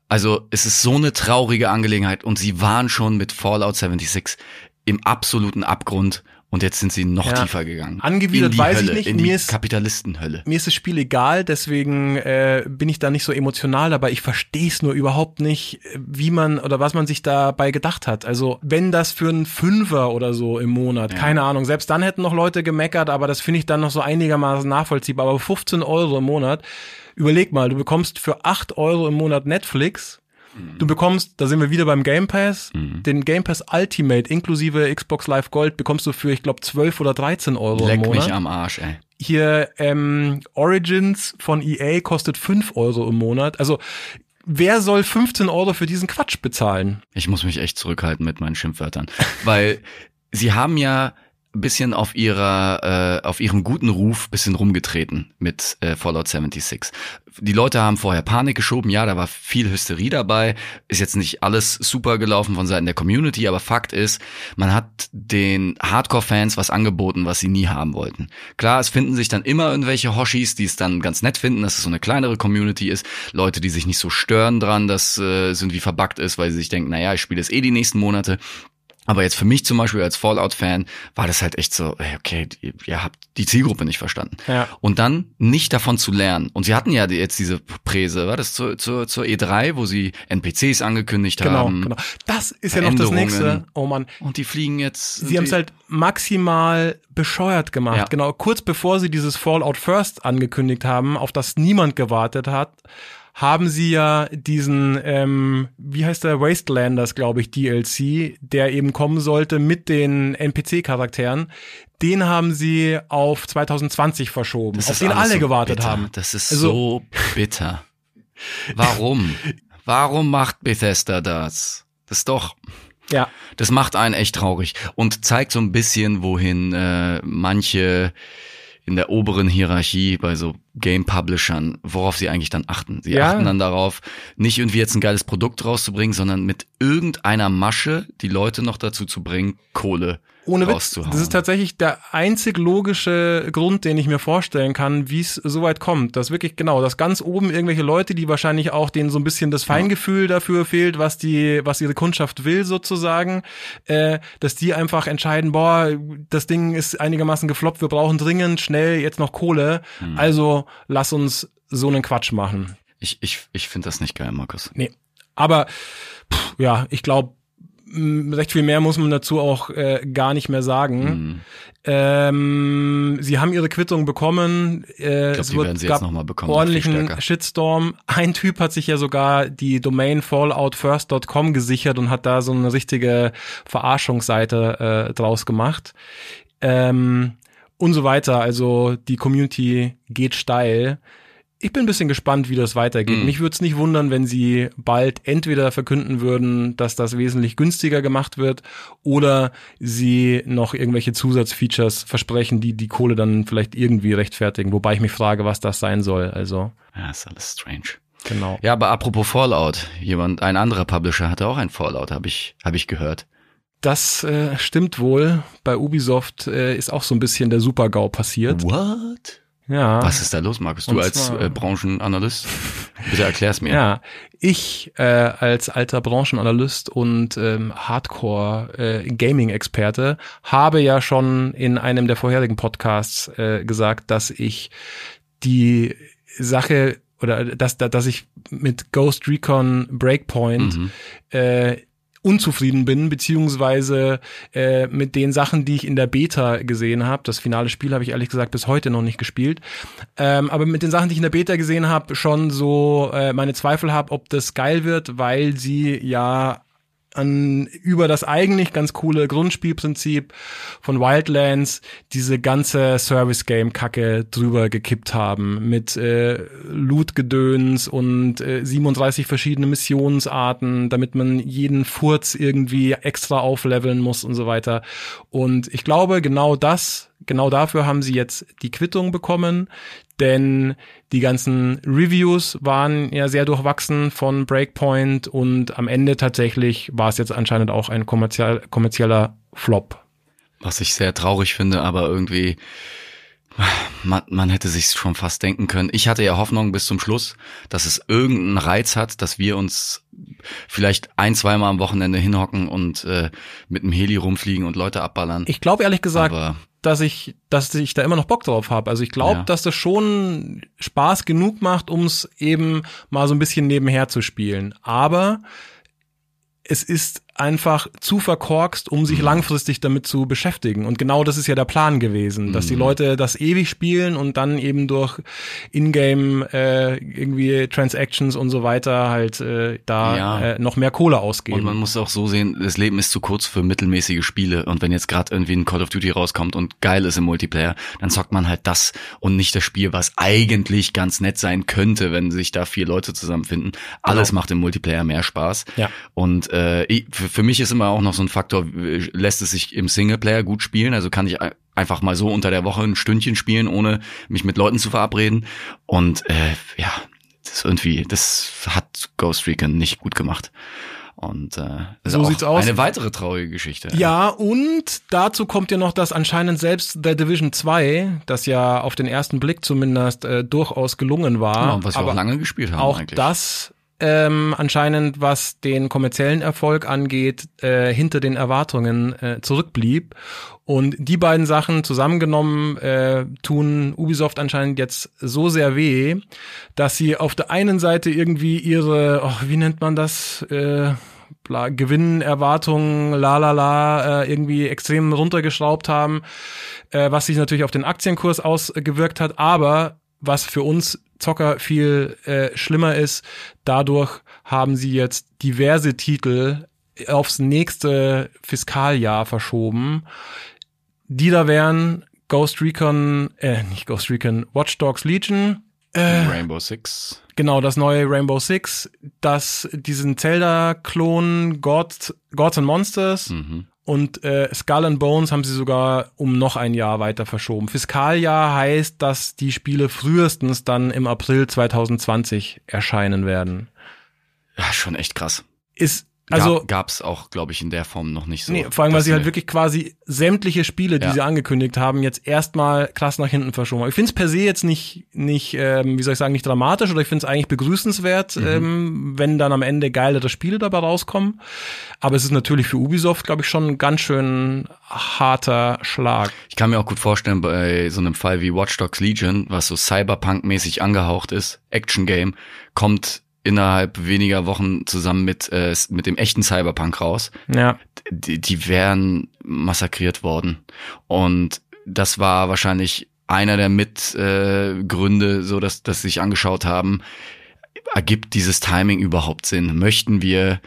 Also es ist so eine traurige Angelegenheit und sie waren schon mit Fallout 76 im absoluten Abgrund und jetzt sind sie noch Ja. tiefer gegangen. Angewidert weiß ich Hölle, nicht. In die Mir ist- Kapitalistenhölle. mir ist das Spiel egal, deswegen äh, bin ich da nicht so emotional, aber ich verstehe es nur überhaupt nicht, wie man oder was man sich dabei gedacht hat. Also wenn das für einen Fünfer oder so im Monat, keine Ahnung, selbst dann hätten noch Leute gemeckert, aber das finde ich dann noch so einigermaßen nachvollziehbar. Aber 15 Euro im Monat, überleg mal, du bekommst für 8 Euro im Monat Netflix. Du bekommst, da sind wir wieder beim Game Pass, den Game Pass Ultimate inklusive Xbox Live Gold bekommst du für, ich glaube, 12 oder 13 Euro im Leck Monat mich am Arsch, ey. hier ähm, Origins von EA kostet 5 Euro im Monat. Also wer soll 15 Euro für diesen Quatsch bezahlen? Ich muss mich echt zurückhalten mit meinen Schimpfwörtern, weil sie haben ja bisschen auf ihrer äh, auf ihrem guten Ruf bisschen rumgetreten mit äh, Fallout 76. Die Leute haben vorher Panik geschoben, ja, da war viel Hysterie dabei, ist jetzt nicht alles super gelaufen von Seiten der Community, aber Fakt ist, man hat den Hardcore-Fans was angeboten, was sie nie haben wollten. Klar, es finden sich dann immer irgendwelche Hoshis, die es dann ganz nett finden, dass es so eine kleinere Community ist, Leute, die sich nicht so stören dran, dass äh, es irgendwie verbuggt ist, weil sie sich denken, naja, ich spiele es eh die nächsten Monate. Aber jetzt für mich zum Beispiel als Fallout-Fan war das halt echt so, okay, ihr, habt die Zielgruppe nicht verstanden. Ja. Und dann nicht davon zu lernen. Und sie hatten ja jetzt diese Präse, war das zur, zur, zur E3, wo sie NPCs angekündigt Genau, haben. genau. Das ist ja noch das nächste. Oh man, Und die fliegen jetzt. sie haben es halt maximal bescheuert gemacht. Ja. Genau, kurz bevor sie dieses Fallout First angekündigt haben, auf das niemand gewartet hat, haben sie ja diesen, ähm, wie heißt der, Wastelanders, glaube ich, DLC, der eben kommen sollte mit den NPC-Charakteren. Den haben sie auf 2020 verschoben, Das auf den alle so gewartet bitter. haben. Das ist Also- so bitter. Warum? Warum macht Bethesda das? Das ist doch, Ja, das macht einen echt traurig und zeigt so ein bisschen, wohin äh, manche in der oberen Hierarchie bei so Game Publishern, worauf sie eigentlich dann achten. Sie Ja. achten dann darauf, nicht irgendwie jetzt ein geiles Produkt rauszubringen, sondern mit irgendeiner Masche die Leute noch dazu zu bringen, Kohle ohne Witz, das ist tatsächlich der einzig logische Grund, den ich mir vorstellen kann, wie es so weit kommt. Dass wirklich genau, dass ganz oben irgendwelche Leute, die wahrscheinlich auch denen so ein bisschen das Feingefühl dafür fehlt, was die, was ihre Kundschaft will sozusagen, äh, dass die einfach entscheiden, boah, das Ding ist einigermaßen gefloppt, wir brauchen dringend schnell jetzt noch Kohle, Hm. also lass uns so einen Quatsch machen. Ich, ich, ich finde das nicht geil, Markus. Nee. Aber pff, ja, ich glaube, recht viel mehr muss man dazu auch äh, gar nicht mehr sagen. Hm. Ähm, sie haben ihre Quittung bekommen. Äh, die wird, werden sie gab jetzt noch mal bekommen, ordentlichen. Shitstorm. Ein Typ hat sich ja sogar die Domain falloutfirst.com gesichert und hat da so eine richtige Verarschungsseite äh, draus gemacht. Ähm, und so weiter. Also die Community geht steil. Ich bin ein bisschen gespannt, wie das weitergeht. Mhm. Mich würde es nicht wundern, wenn sie bald entweder verkünden würden, dass das wesentlich günstiger gemacht wird oder sie noch irgendwelche Zusatzfeatures versprechen, die die Kohle dann vielleicht irgendwie rechtfertigen. Wobei ich mich frage, was das sein soll. Also, Ja, ist alles strange. genau. Ja, aber apropos Fallout, jemand, ein anderer Publisher hatte auch ein Fallout, habe ich, habe ich gehört. Das äh, stimmt wohl. Bei Ubisoft äh, ist auch so ein bisschen der Super-GAU passiert. What? Ja. Was ist da los, Markus? Du als äh, Branchenanalyst? Bitte erklär's mir. Ja, ich äh, als alter Branchenanalyst und ähm, Hardcore-Gaming-Experte habe ja schon in einem der vorherigen Podcasts äh, gesagt, dass ich die Sache oder dass, dass ich mit Ghost Recon Breakpoint Mhm. äh, unzufrieden bin, beziehungsweise äh, mit den Sachen, die ich in der Beta gesehen habe. Das finale Spiel habe ich ehrlich gesagt bis heute noch nicht gespielt. Ähm, aber mit den Sachen, die ich in der Beta gesehen habe, schon so äh, meine Zweifel habe, ob das geil wird, weil sie ja an über das eigentlich ganz coole Grundspielprinzip von Wildlands diese ganze Service Game Kacke drüber gekippt haben mit äh, Loot-Gedöns und äh, 37 verschiedene Missionsarten, damit man jeden Furz irgendwie extra aufleveln muss und so weiter. Und ich glaube, genau das, genau dafür haben sie jetzt die Quittung bekommen, denn die ganzen Reviews waren ja sehr durchwachsen von Breakpoint und am Ende tatsächlich war es jetzt anscheinend auch ein kommerziell, kommerzieller Flop. Was ich sehr traurig finde, aber irgendwie, man, man hätte sich schon fast denken können. Ich hatte ja Hoffnung bis zum Schluss, dass es irgendeinen Reiz hat, dass wir uns vielleicht ein, zweimal am Wochenende hinhocken und äh, mit dem Heli rumfliegen und Leute abballern. Ich glaube ehrlich gesagt, aber dass ich, dass ich da immer noch Bock drauf habe. Also ich glaube, Ja. dass das schon Spaß genug macht, um es eben mal so ein bisschen nebenher zu spielen. Aber es ist einfach zu verkorkst, um Mhm. sich langfristig damit zu beschäftigen. Und genau das ist ja der Plan gewesen, dass Mhm. die Leute das ewig spielen und dann eben durch Ingame äh, irgendwie Transactions und so weiter halt äh, da Ja. äh, noch mehr Kohle ausgeben. Und man muss auch so sehen, das Leben ist zu kurz für mittelmäßige Spiele. Und wenn jetzt gerade irgendwie ein Call of Duty rauskommt und geil ist im Multiplayer, dann zockt man halt das und nicht das Spiel, was eigentlich ganz nett sein könnte, wenn sich da vier Leute zusammenfinden. Alles macht im Multiplayer mehr Spaß. Ja. Und äh, ich- für, für mich ist immer auch noch so ein Faktor, äh, lässt es sich im Singleplayer gut spielen? Also kann ich ein- einfach mal so unter der Woche ein Stündchen spielen, ohne mich mit Leuten zu verabreden. Und äh, ja, das irgendwie, das hat Ghost Recon nicht gut gemacht. Und äh, So ist auch aus. eine weitere traurige Geschichte. Ja, und dazu kommt ja noch, dass anscheinend selbst The Division 2, das ja auf den ersten Blick zumindest äh, durchaus gelungen war, Genau, was wir aber auch lange gespielt haben auch eigentlich. das ähm, anscheinend, was den kommerziellen Erfolg angeht, äh, hinter den Erwartungen äh, zurückblieb. Und die beiden Sachen zusammengenommen äh, tun Ubisoft anscheinend jetzt so sehr weh, dass sie auf der einen Seite irgendwie ihre, oh, wie nennt man das, äh, Gewinnerwartungen, la la la, äh, irgendwie extrem runtergeschraubt haben, äh, was sich natürlich auf den Aktienkurs ausgewirkt hat, aber was für uns Zocker viel äh, schlimmer ist, dadurch haben sie jetzt diverse Titel aufs nächste Fiskaljahr verschoben. Die da wären Ghost Recon, äh, nicht Ghost Recon, Watch Dogs Legion, Rainbow Six. Genau, das neue Rainbow Six, das diesen Zelda-Klon God, Gods and Monsters Mhm. Und äh, Skull and Bones haben sie sogar um noch ein Jahr weiter verschoben. Fiskaljahr heißt, dass die Spiele frühestens dann im April 2020 erscheinen werden. Ja, schon echt krass. Ist Also- Gab, gab's auch, glaube ich, in der Form noch nicht so. Nee, vor allem, weil sie halt wir- wirklich quasi sämtliche Spiele, die Ja. sie angekündigt haben, jetzt erstmal krass nach hinten verschoben haben. Ich finde es per se jetzt nicht, nicht ähm, wie soll ich sagen, nicht dramatisch oder ich finde es eigentlich begrüßenswert, Mhm. ähm, wenn dann am Ende geilere Spiele dabei rauskommen. Aber es ist natürlich für Ubisoft, glaube ich, schon ein ganz schön harter Schlag. Ich kann mir auch gut vorstellen, bei so einem Fall wie Watch Dogs Legion, was so Cyberpunk-mäßig angehaucht ist, Action-Game, kommt innerhalb weniger Wochen zusammen mit, äh, mit dem echten Cyberpunk raus. Ja. Die, die wären massakriert worden. Und das war wahrscheinlich einer der Mitgründe, äh, so dass, dass sie sich angeschaut haben, ergibt dieses Timing überhaupt Sinn? Möchten wir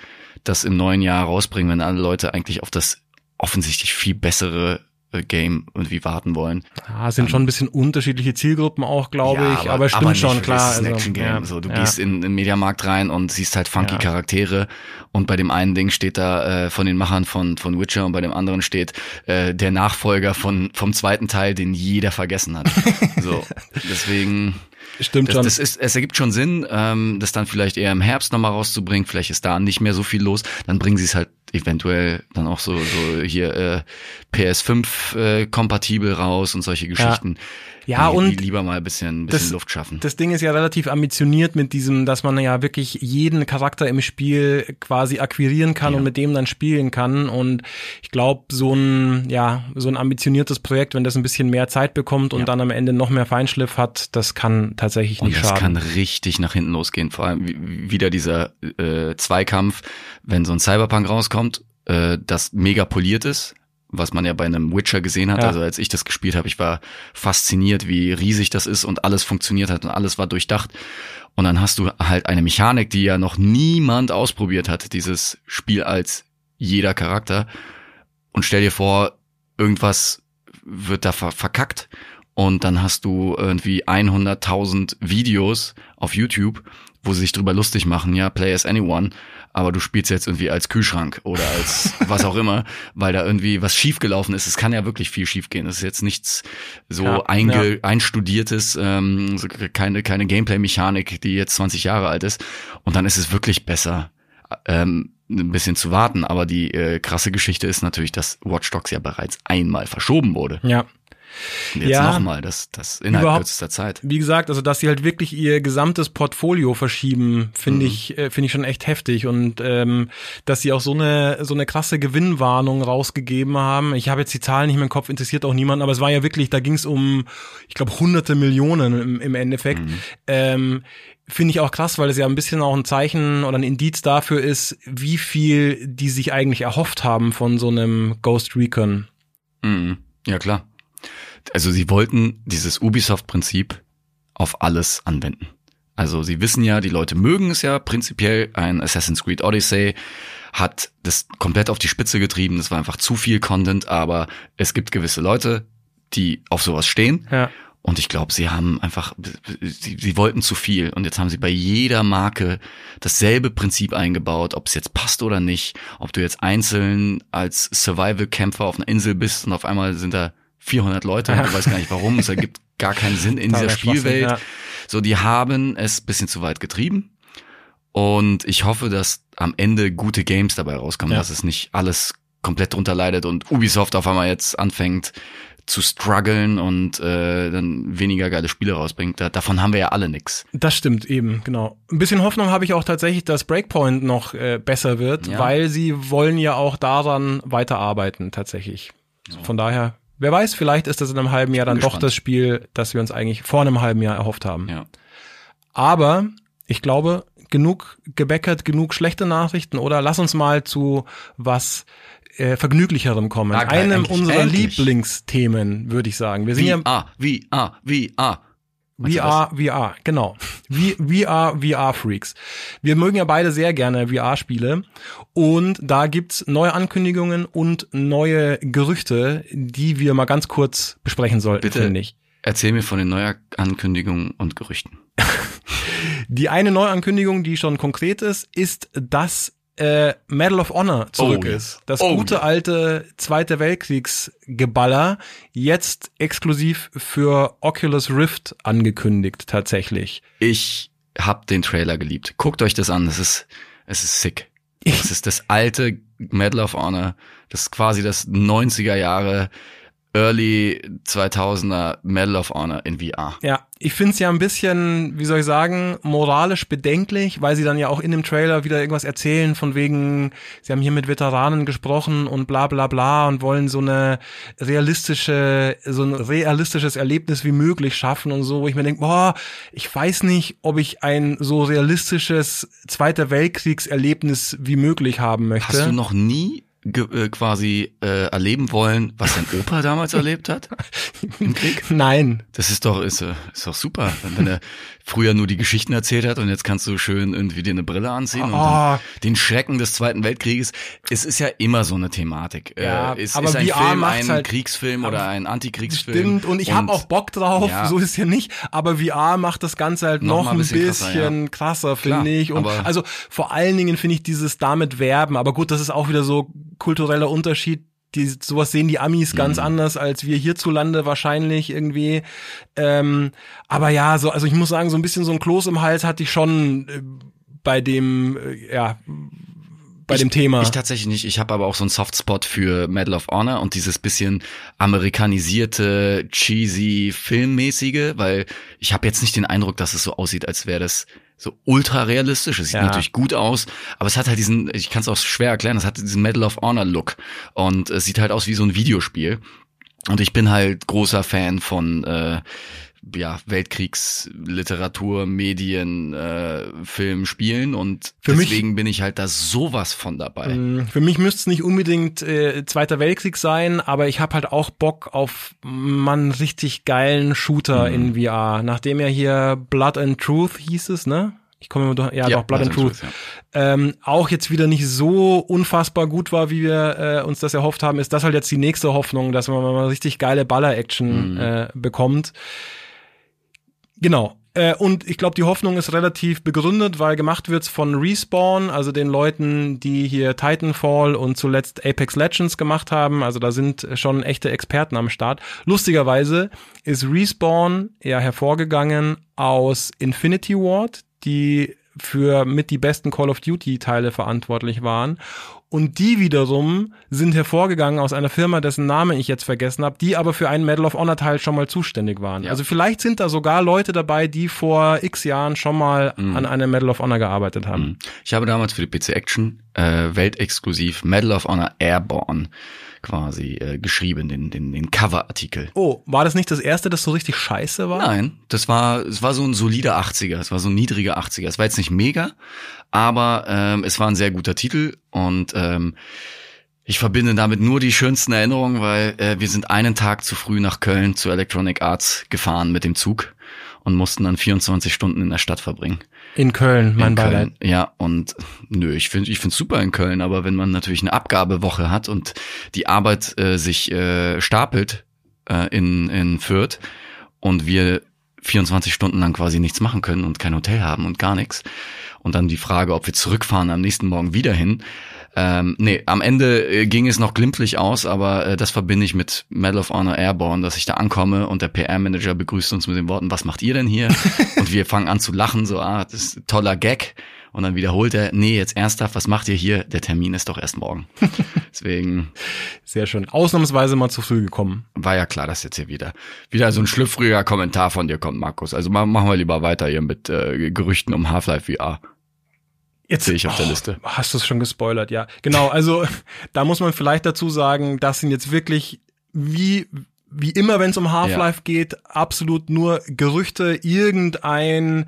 das im neuen Jahr rausbringen, wenn alle Leute eigentlich auf das offensichtlich viel bessere Game irgendwie warten wollen? Es sind schon ein bisschen unterschiedliche Zielgruppen auch, glaube Ja, ich, aber, stimmt nicht, schon, klar. ist ein also, Action-Game. ja, so, du ja. gehst in den Mediamarkt rein und siehst halt funky. Charaktere und bei dem einen Ding steht da äh, von den Machern von, von Witcher und bei dem anderen steht äh, der Nachfolger von, vom zweiten Teil, den jeder vergessen hat. so, deswegen... Stimmt Das, schon. das ist, es ergibt schon Sinn, ähm, das dann vielleicht eher im Herbst nochmal rauszubringen. Vielleicht ist da nicht mehr so viel los. Dann bringen sie es halt eventuell dann auch so, so hier äh, PS5 äh, kompatibel raus und solche Geschichten. Ja, die, und die lieber mal ein bisschen, ein bisschen das- Luft schaffen. Das Ding ist ja relativ ambitioniert mit diesem, dass man ja wirklich jeden Charakter im Spiel quasi akquirieren kann Ja. und mit dem dann spielen kann. Und ich glaube, so ein, ja, so ein ambitioniertes Projekt, wenn das ein bisschen mehr Zeit bekommt und Ja. dann am Ende noch mehr Feinschliff hat, das kann tatsächlich Und nicht das schaden. kann richtig nach hinten losgehen. Vor allem wie- wieder dieser äh, Zweikampf, wenn so ein Cyberpunk rauskommt, äh, das mega poliert ist, was man ja bei einem Witcher gesehen hat. Ja. Also als ich das gespielt habe, ich war fasziniert, wie riesig das ist und alles funktioniert hat und alles war durchdacht. Und dann hast du halt eine Mechanik, die ja noch niemand ausprobiert hat, dieses Spiel als jeder Charakter. Und stell dir vor, irgendwas wird da ver verkackt und dann hast du irgendwie 100.000 Videos auf YouTube, wo sie sich drüber lustig machen, ja, play as anyone, aber du spielst jetzt irgendwie als Kühlschrank oder als was auch immer, weil da irgendwie was schiefgelaufen ist. Es kann ja wirklich viel schiefgehen. Es ist jetzt nichts so Ja, einge ja. einstudiertes, ähm, so keine, keine Gameplay-Mechanik, die jetzt 20 Jahre alt ist. Und dann ist es wirklich besser, ähm, ein bisschen zu warten. Aber die äh, krasse Geschichte ist natürlich, dass Watch Dogs ja bereits einmal verschoben wurde. ja. Jetzt Ja. nochmal, das, das innerhalb kürzester Zeit. Wie gesagt, also dass sie halt wirklich ihr gesamtes Portfolio verschieben, finde Mhm. ich, äh, finde ich schon echt heftig und ähm, dass sie auch so eine so eine krasse Gewinnwarnung rausgegeben haben. Ich habe jetzt die Zahlen nicht mehr im Kopf, interessiert auch niemanden, aber es war ja wirklich, da ging es um, ich glaube, hunderte Millionen im, im Endeffekt. Mhm. Ähm, Finde ich auch krass, weil es ja ein bisschen auch ein Zeichen oder ein Indiz dafür ist, wie viel die sich eigentlich erhofft haben von so einem Ghost Recon. Mhm. Ja, klar. Also sie wollten dieses Ubisoft-Prinzip auf alles anwenden. Also sie wissen ja, die Leute mögen es ja prinzipiell. Ein Assassin's Creed Odyssey hat das komplett auf die Spitze getrieben. Das war einfach zu viel Content, aber es gibt gewisse Leute, die auf sowas stehen. Ja. Und ich glaube, sie haben einfach, sie, sie wollten zu viel. Und jetzt haben sie bei jeder Marke dasselbe Prinzip eingebaut, ob es jetzt passt oder nicht. Ob du jetzt einzeln als Survival-Kämpfer auf einer Insel bist und auf einmal sind da 400 Leute und du weißt gar nicht warum. Es ergibt gar keinen Sinn in dieser Spielwelt. ja. So, die haben es bisschen zu weit getrieben. Und ich hoffe, dass am Ende gute Games dabei rauskommen, Ja. dass es nicht alles komplett drunter leidet und Ubisoft auf einmal jetzt anfängt zu strugglen und äh, dann weniger geile Spiele rausbringt. Da, davon haben wir ja alle nix. Das stimmt eben, genau. Ein bisschen Hoffnung habe ich auch tatsächlich, dass Breakpoint noch äh, besser wird, Ja. weil sie wollen ja auch daran weiterarbeiten tatsächlich. Von daher, wer weiß, vielleicht ist das in einem halben Jahr dann bin doch gespannt. das Spiel, das wir uns eigentlich vor einem halben Jahr erhofft haben. Ja. Aber ich glaube, genug gebäckert, genug schlechte Nachrichten oder lass uns mal zu was äh, vergnüglicherem kommen. Geil, Einem endlich, unserer endlich. Lieblingsthemen, würde ich sagen. Wir sind ja VR, VR, VR. VR, genau. VR, VR-Freaks. Wir mögen ja beide sehr gerne VR-Spiele und da gibt's neue Ankündigungen und neue Gerüchte, die wir mal ganz kurz besprechen sollten, Bitte. finde ich. Erzähl mir von den Neuankündigungen und Gerüchten. Die eine Neuankündigung, die schon konkret ist, ist, dass äh, Medal of Honor zurück Oh ist. Das Oh gute ja. alte Zweite Weltkriegsgeballer, jetzt exklusiv für Oculus Rift angekündigt tatsächlich. Ich hab den Trailer geliebt. Guckt euch das an. Es ist, es ist sick. Das ist das alte Medal of Honor. Das ist quasi das 90er Jahre Early 2000er Medal of Honor in VR. Ja, ich find's ja ein bisschen, wie soll ich sagen, moralisch bedenklich, weil sie dann ja auch in dem Trailer wieder irgendwas erzählen von wegen, sie haben hier mit Veteranen gesprochen und bla bla bla und wollen so eine realistische, so ein realistisches Erlebnis wie möglich schaffen und so, wo ich mir denke, boah, ich weiß nicht, ob ich ein so realistisches Zweiter Weltkriegserlebnis wie möglich haben möchte. Hast du noch nie äh, quasi äh, erleben wollen, was dein Opa damals erlebt hat im Krieg? Nein. Das ist doch ist, äh, ist doch super, wenn er früher nur die Geschichten erzählt hat und jetzt kannst du schön irgendwie dir eine Brille anziehen und Ah. den Schrecken des Zweiten Weltkrieges. Es ist ja immer so eine Thematik. Ja, äh, es aber ist ein VR Film ein halt- Kriegsfilm oder ein Antikriegsfilm. Stimmt, und ich habe auch Bock drauf, Ja. so ist ja nicht, aber VR macht das Ganze halt Noch noch, ein bisschen, bisschen krasser, krasser, Klar, finde ich. Und also vor allen Dingen finde ich dieses damit werben, aber gut, das ist auch wieder so kultureller Unterschied. Die, sowas sehen die Amis ganz Mhm. anders als wir hierzulande wahrscheinlich irgendwie. Ähm, aber ja, so, also ich muss sagen, so ein bisschen so ein Kloß im Hals hatte ich schon äh, bei dem, äh, ja, bei ich, dem Thema. Ich tatsächlich nicht. Ich habe aber auch so einen Softspot für Medal of Honor und dieses bisschen amerikanisierte, cheesy, filmmäßige, weil ich habe jetzt nicht den Eindruck, dass es so aussieht, als wäre das so ultra realistisch. Es sieht Ja. natürlich gut aus, aber es hat halt diesen, ich kann es auch schwer erklären, es hat diesen Medal of Honor Look und es sieht halt aus wie so ein Videospiel. Und ich bin halt großer Fan von äh, ja, Weltkriegsliteratur, Medien, äh, Film, Spielen und Für mich- deswegen bin ich halt da sowas von dabei. Mm, Für mich müsste es nicht unbedingt äh, Zweiter Weltkrieg sein, aber ich habe halt auch Bock auf man richtig geilen Shooter in VR. Nachdem ja hier Blood and Truth hieß es, ne? Ich komme immer durch, ja, doch, Blood, and Truth. ja. Ähm, auch jetzt wieder nicht so unfassbar gut war, wie wir äh, uns das erhofft haben, ist das halt jetzt die nächste Hoffnung, dass man mal richtig geile Baller-Action äh, bekommt. Genau. Äh, und ich glaube, die Hoffnung ist relativ begründet, weil gemacht wird's von Respawn, also den Leuten, die hier Titanfall und zuletzt Apex Legends gemacht haben. Also da sind schon echte Experten am Start. Lustigerweise ist Respawn ja hervorgegangen aus Infinity Ward, die für mit die besten Call of Duty Teile verantwortlich waren. Und die wiederum sind hervorgegangen aus einer Firma, dessen Name ich jetzt vergessen habe, die aber für einen Medal of Honor Teil schon mal zuständig waren. Ja. Also vielleicht sind da sogar Leute dabei, die vor x Jahren schon mal an einem Medal of Honor gearbeitet haben. Ich habe damals für die PC Action äh, weltexklusiv Medal of Honor Airborne quasi äh, geschrieben, den, den, den Cover-Artikel. Oh, war das nicht das erste, das so richtig scheiße war? Nein, das war, es war so ein solider 80er, es war so ein niedriger 80er. Es war jetzt nicht mega, aber ähm, es war ein sehr guter Titel und ähm, ich verbinde damit nur die schönsten Erinnerungen, weil äh, wir sind einen Tag zu früh nach Köln zu Electronic Arts gefahren mit dem Zug und mussten dann 24 Stunden in der Stadt verbringen. In Köln, mein in Beileid. Köln. Ja, und nö, ich finde ich find's super in Köln, aber wenn man natürlich eine Abgabewoche hat und die Arbeit äh, sich äh, stapelt äh, in, in Fürth und wir 24 Stunden lang quasi nichts machen können und kein Hotel haben und gar nichts und dann die Frage, ob wir zurückfahren am nächsten Morgen wieder hin. Ähm, nee, am Ende äh, ging es noch glimpflich aus, aber äh, das verbinde ich mit Medal of Honor Airborne, dass ich da ankomme und der PR-Manager begrüßt uns mit den Worten, was macht ihr denn hier? und wir fangen an zu lachen, so, ah, das ist ein toller Gag. Und dann wiederholt er, nee, jetzt ernsthaft, was macht ihr hier? Der Termin ist doch erst morgen. Deswegen Sehr schön. Ausnahmsweise mal zu früh gekommen. war ja klar, dass jetzt hier wieder, wieder so ein schlüpfriger Kommentar von dir kommt, Markus. Also ma- machen wir lieber weiter hier mit äh, Gerüchten um Half-Life VR. Jetzt Sehe ich auf der Liste. Hast du es schon gespoilert, ja. Genau, also da muss man vielleicht dazu sagen, das sind jetzt wirklich wie wie immer, wenn es um Half-Life geht, absolut nur Gerüchte. Irgendein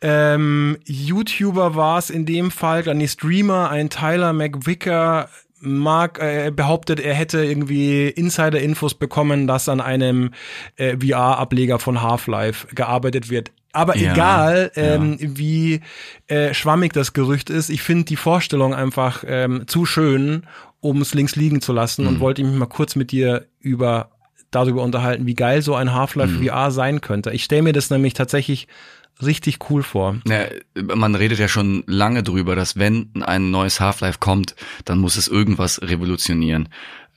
ähm, YouTuber war es in dem Fall, dann die Streamer, ein Tyler McVicker, Mark äh, behauptet, er hätte irgendwie Insider-Infos bekommen, dass an einem äh, VR-Ableger von Half-Life gearbeitet wird. Aber Ja, egal, ähm, wie äh, schwammig das Gerücht ist, ich finde die Vorstellung einfach ähm, zu schön, um es links liegen zu lassen und wollte mich mal kurz mit dir über darüber unterhalten, wie geil so ein Half-Life VR sein könnte. Ich stelle mir das nämlich tatsächlich richtig cool vor. Ja, man redet ja schon lange drüber, dass wenn ein neues Half-Life kommt, dann muss es irgendwas revolutionieren.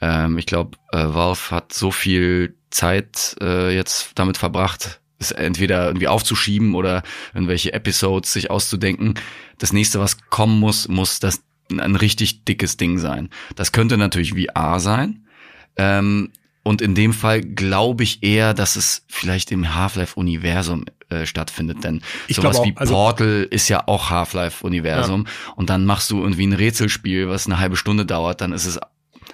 Ähm, ich glaube, äh, Valve hat so viel Zeit äh, jetzt damit verbracht, es entweder irgendwie aufzuschieben oder irgendwelche Episodes sich auszudenken. Das nächste, was kommen muss, muss das ein richtig dickes Ding sein. Das könnte natürlich VR sein. Ähm, und in dem Fall glaube ich eher, dass es vielleicht im Half-Life-Universum äh, stattfindet. Denn Ich sowas auch, wie also- Portal ist ja auch Half-Life-Universum. Und dann machst du irgendwie ein Rätselspiel, was eine halbe Stunde dauert, dann ist es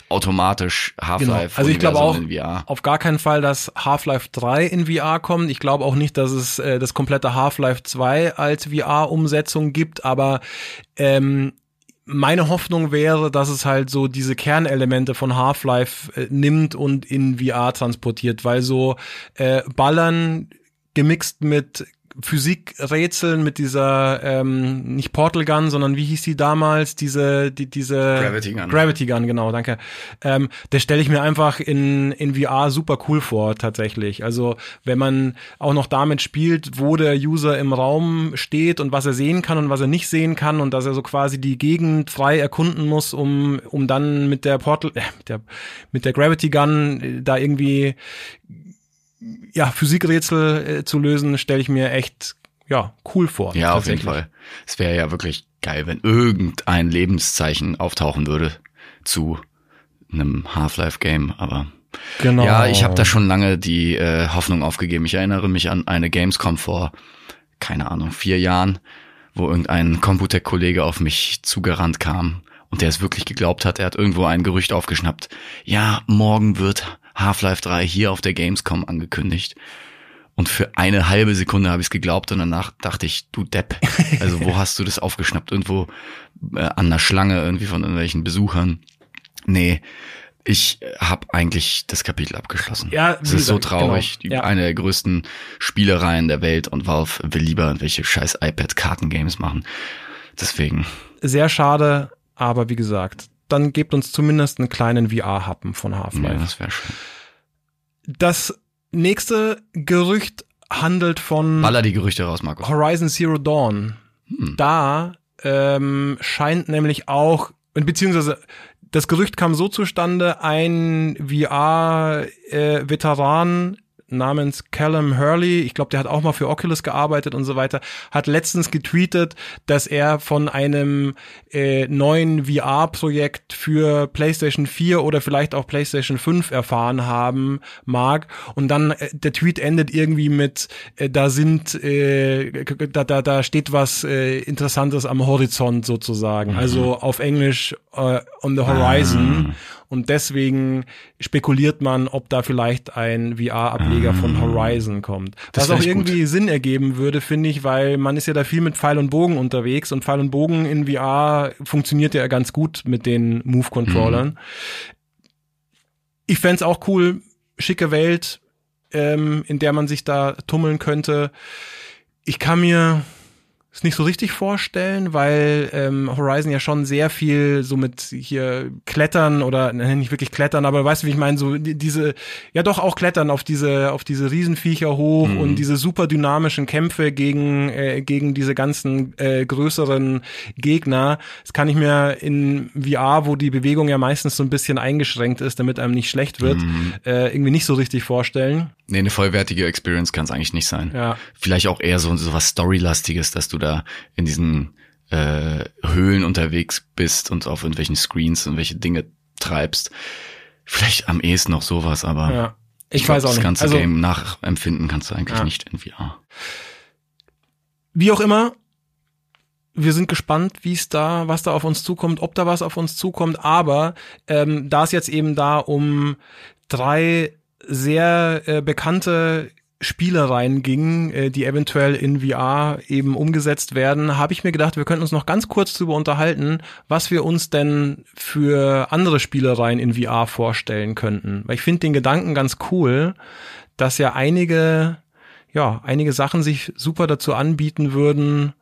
automatisch Half-Life-Universum Also ich glaube auch in VR. auf gar keinen Fall, dass Half-Life 3 in VR kommt. Ich glaube auch nicht, dass es äh, das komplette Half-Life 2 als VR-Umsetzung gibt, aber ähm, meine Hoffnung wäre, dass es halt so diese Kernelemente von Half-Life äh, nimmt und in VR transportiert, weil so äh, Ballern gemixt mit Physikrätseln mit dieser ähm, nicht Portal Gun, sondern wie hieß die damals? Diese die diese Gravity Gun. Gravity Gun genau danke. Ähm, das stelle ich mir einfach in in VR super cool vor tatsächlich. Also wenn man auch noch damit spielt wo der User im Raum steht und was er sehen kann und was er nicht sehen kann und dass er so quasi die Gegend frei erkunden muss um um dann mit der Portal äh, mit der mit der Gravity Gun äh, da irgendwie ja, Physikrätsel äh, zu lösen, stelle ich mir echt ja cool vor. Ja, auf jeden. Fall. Es wäre ja wirklich geil, wenn irgendein Lebenszeichen auftauchen würde zu einem Half-Life-Game, aber Genau. ja, ich habe da schon lange die äh, Hoffnung aufgegeben. Ich erinnere mich an eine Gamescom vor, keine Ahnung, vier Jahren, wo irgendein Computec-Kollege auf mich zugerannt kam und der es wirklich geglaubt hat. Er hat irgendwo ein Gerücht aufgeschnappt. Ja, morgen wird Half-Life 3 hier auf der Gamescom angekündigt. Und für eine halbe Sekunde habe ich es geglaubt und danach dachte ich, du Depp. Also wo hast du das aufgeschnappt? Irgendwo äh, an der Schlange irgendwie von irgendwelchen Besuchern. Nee, ich habe eigentlich das Kapitel abgeschlossen. Ja, es ist so gesagt, traurig. genau. Ja. Eine der größten Spielereien der Welt und Valve will lieber irgendwelche scheiß iPad-Kartengames machen. Deswegen, Sehr schade, aber wie gesagt, dann gebt uns zumindest einen kleinen VR-Happen von ja, Half-Life. das wäre schön. Das nächste Gerücht handelt von Baller die Gerüchte raus, Markus. Horizon Zero Dawn. Hm. Da ähm, scheint nämlich auch, beziehungsweise das Gerücht kam so zustande, ein VR-Veteran namens Callum Hurley, ich glaube, der hat auch mal für Oculus gearbeitet und so weiter, hat letztens getweetet, dass er von einem äh, neuen VR-Projekt für PlayStation 4 oder vielleicht auch PlayStation 5 erfahren haben mag. Und dann äh, der Tweet endet irgendwie mit, äh, da sind, äh, da, da, da steht was äh, Interessantes am Horizont sozusagen. Also auf Englisch äh, on the horizon. Und deswegen spekuliert man, ob da vielleicht ein VR-Ableger von Horizon kommt. Das Was auch irgendwie Sinn ergeben würde, finde ich, weil man ist ja da viel mit Pfeil und Bogen unterwegs und Pfeil und Bogen in VR funktioniert ja ganz gut mit den Move-Controllern. Ich fänd's auch cool, schicke Welt, ähm, in der man sich da tummeln könnte. Ich kann mir es nicht so richtig vorstellen, weil ähm, Horizon ja schon sehr viel so mit hier Klettern oder ne, nicht wirklich Klettern, aber weißt du, wie ich meine, so die, diese, ja doch auch Klettern auf diese, auf diese Riesenviecher hoch und diese super dynamischen Kämpfe gegen, äh, gegen diese ganzen äh, größeren Gegner. Das kann ich mir in VR, wo die Bewegung ja meistens so ein bisschen eingeschränkt ist, damit einem nicht schlecht wird, äh, irgendwie nicht so richtig vorstellen. Nee, eine vollwertige Experience kann es eigentlich nicht sein. Ja. Vielleicht auch eher so, so was Storylastiges, dass du da in diesen äh, Höhlen unterwegs bist und auf irgendwelchen Screens irgendwelche Dinge treibst. Vielleicht am ehesten noch sowas, aber Ja. Ich, glaub, weiß auch das nicht. ganze also, Game nachempfinden kannst du eigentlich Ja. nicht in VR. Wie auch immer, wir sind gespannt, wie es da, was da auf uns zukommt, ob da was auf uns zukommt. Aber ähm, da es jetzt eben da um drei sehr äh, bekannte Spielereien ging, äh, die eventuell in VR eben umgesetzt werden, habe ich mir gedacht, wir könnten uns noch ganz kurz darüber unterhalten, was wir uns denn für andere Spielereien in VR vorstellen könnten. Weil ich finde den Gedanken ganz cool, dass ja einige ja, einige Sachen sich super dazu anbieten würden,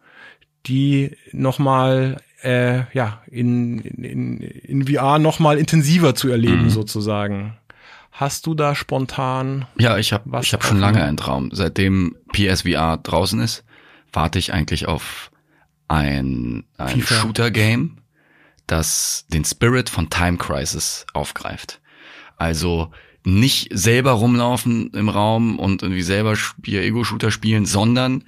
die nochmal äh, ja, in, in, in VR nochmal intensiver zu erleben, Mhm. sozusagen. Hast du da spontan Ja, ich habe ich hab schon lange einen Traum. Seitdem PSVR draußen ist, warte ich eigentlich auf ein, ein. Shooter-Game, das den Spirit von Time Crisis aufgreift. Also nicht selber rumlaufen im Raum und irgendwie selber Spiel, Ego-Shooter spielen, sondern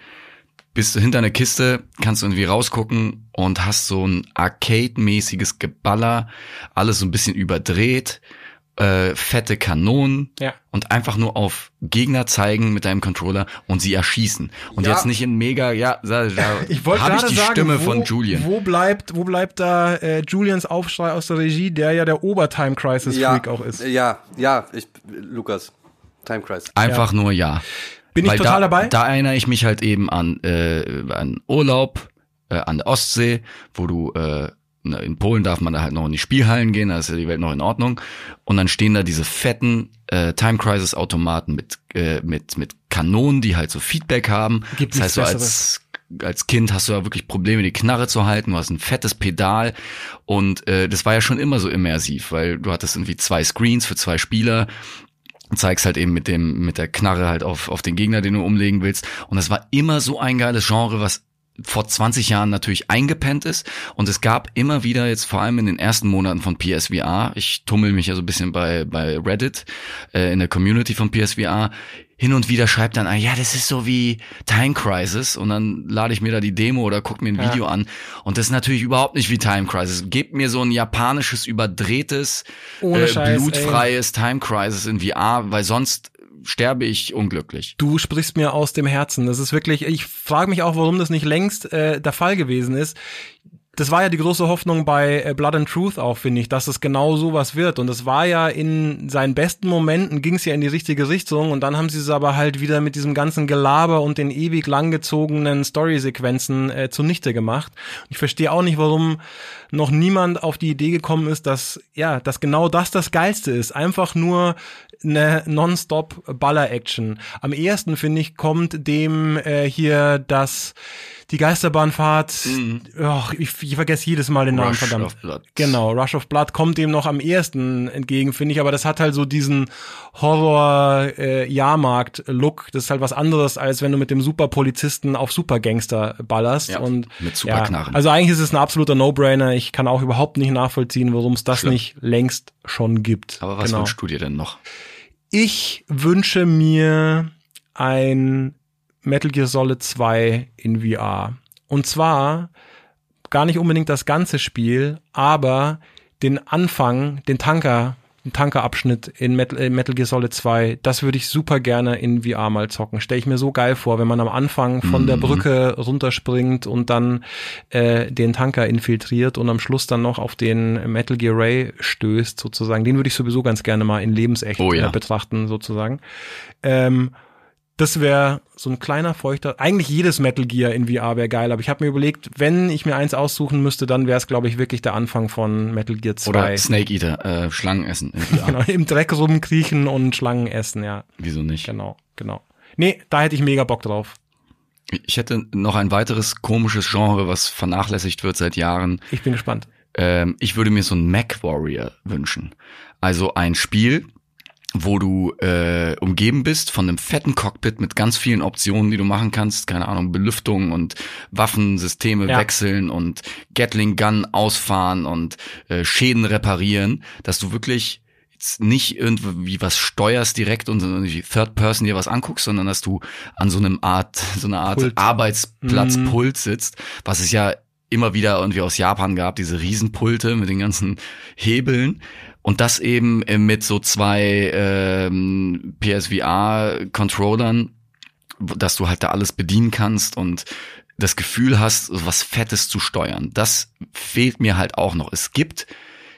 bist du hinter einer Kiste, kannst du irgendwie rausgucken und hast so ein Arcade-mäßiges Geballer, alles so ein bisschen überdreht, äh, fette Kanonen Ja. und einfach nur auf Gegner zeigen mit deinem Controller und sie erschießen. Und Ja. jetzt nicht in mega, ja, da, da Ich wollte habe ich gerade die sagen, Stimme wo, von Julian. Wo bleibt, wo bleibt da äh, Julians Aufschrei aus der Regie, der ja der Obertime Crisis ja, Freak auch ist? Ja, ja, ich, Lukas, Time Crisis. Einfach nur ja. Bin ich Weil total da, dabei? Da erinnere ich mich halt eben an, äh, an Urlaub äh, an der Ostsee, wo du äh, in Polen darf man da halt noch in die Spielhallen gehen, da ist ja die Welt noch in Ordnung. Und dann stehen da diese fetten äh, Time Crisis Automaten mit äh, mit mit Kanonen, die halt so Feedback haben. Gibt das heißt so als als Kind hast du ja wirklich Probleme, die Knarre zu halten. Du hast ein fettes Pedal und äh, das war ja schon immer so immersiv, weil du hattest irgendwie zwei Screens für zwei Spieler zeigst halt eben mit dem mit der Knarre halt auf auf den Gegner, den du umlegen willst. Und das war immer so ein geiles Genre, was vor 20 Jahren natürlich eingepennt ist. Und es gab immer wieder jetzt vor allem in den ersten Monaten von PSVR, ich tummel mich ja so ein bisschen bei bei Reddit äh, in der Community von PSVR, hin und wieder schreibt dann, ah, ja, das ist so wie Time Crisis. Und dann lade ich mir da die Demo oder guck mir ein Video an. Und das ist natürlich überhaupt nicht wie Time Crisis. Gebt mir so ein japanisches überdrehtes, Ohne äh, Scheiß, blutfreies Time Crisis in VR, weil sonst sterbe ich unglücklich. Du sprichst mir aus dem Herzen. Das ist wirklich, ich frage mich auch, warum das nicht längst äh, der Fall gewesen ist. Das war ja die große Hoffnung bei äh, Blood and Truth auch, finde ich, dass es genau sowas wird. Und es war ja in seinen besten Momenten ging es ja in die richtige Richtung und dann haben sie es aber halt wieder mit diesem ganzen Gelaber und den ewig langgezogenen Story-Sequenzen äh, zunichte gemacht. Und ich verstehe auch nicht, warum noch niemand auf die Idee gekommen ist, dass ja, dass genau das das Geilste ist. Einfach nur eine nonstop Baller-Action. Am ehesten finde ich kommt dem äh, hier das die Geisterbahnfahrt. Och, ich, ich vergesse jedes Mal den Namen, Rush verdammt. of Blood. Genau, Rush of Blood kommt dem noch am ehesten entgegen, finde ich, aber das hat halt so diesen Horror-Jahrmarkt-Look. das ist halt was anderes, als wenn du mit dem Superpolizisten auf Supergangster ballerst. Ja, und mit Superknarren. Ja, also eigentlich ist es ein absoluter No-Brainer. Ich kann auch überhaupt nicht nachvollziehen, warum es das Schlimm. nicht längst schon gibt. Aber was genau. wünschst du dir denn noch? Ich wünsche mir ein Metal Gear Solid 2 in VR. Und zwar gar nicht unbedingt das ganze Spiel, aber den Anfang, den Tanker, den Tankerabschnitt in Metal, äh, Metal Gear Solid 2, das würde ich super gerne in VR mal zocken. Stelle ich mir so geil vor, wenn man am Anfang von der Brücke runterspringt und dann äh, den Tanker infiltriert und am Schluss dann noch auf den Metal Gear Ray stößt, sozusagen. Den würde ich sowieso ganz gerne mal in lebensecht Oh ja. äh, betrachten, sozusagen. Ähm, das wäre so ein kleiner feuchter. Eigentlich jedes Metal Gear in VR wäre geil, aber ich habe mir überlegt, wenn ich mir eins aussuchen müsste, dann wäre es, glaube ich, wirklich der Anfang von Metal Gear 2. Oder Snake Eater, äh, Schlangen essen. genau, im Dreck rumkriechen und Schlangen essen, ja. Wieso nicht? Genau, genau. Nee, da hätte ich mega Bock drauf. Ich hätte noch ein weiteres komisches Genre, was vernachlässigt wird seit Jahren. Ich bin gespannt. Ähm, ich würde mir so ein Mac Warrior wünschen. Also ein Spiel, wo du äh, umgeben bist von einem fetten Cockpit mit ganz vielen Optionen, die du machen kannst. Keine Ahnung, Belüftung und Waffensysteme Ja. wechseln und Gatling Gun ausfahren und äh, Schäden reparieren, dass du wirklich nicht irgendwie was steuerst direkt und irgendwie Third Person dir was anguckst, sondern dass du an so einem Art, so einer Art Pult. Arbeitsplatzpult sitzt, was es ja immer wieder irgendwie aus Japan gab, diese Riesenpulte mit den ganzen Hebeln. Und das eben äh, mit so zwei ähm, PSVR-Controllern, dass du halt da alles bedienen kannst und das Gefühl hast, was Fettes zu steuern. Das fehlt mir halt auch noch. Es gibt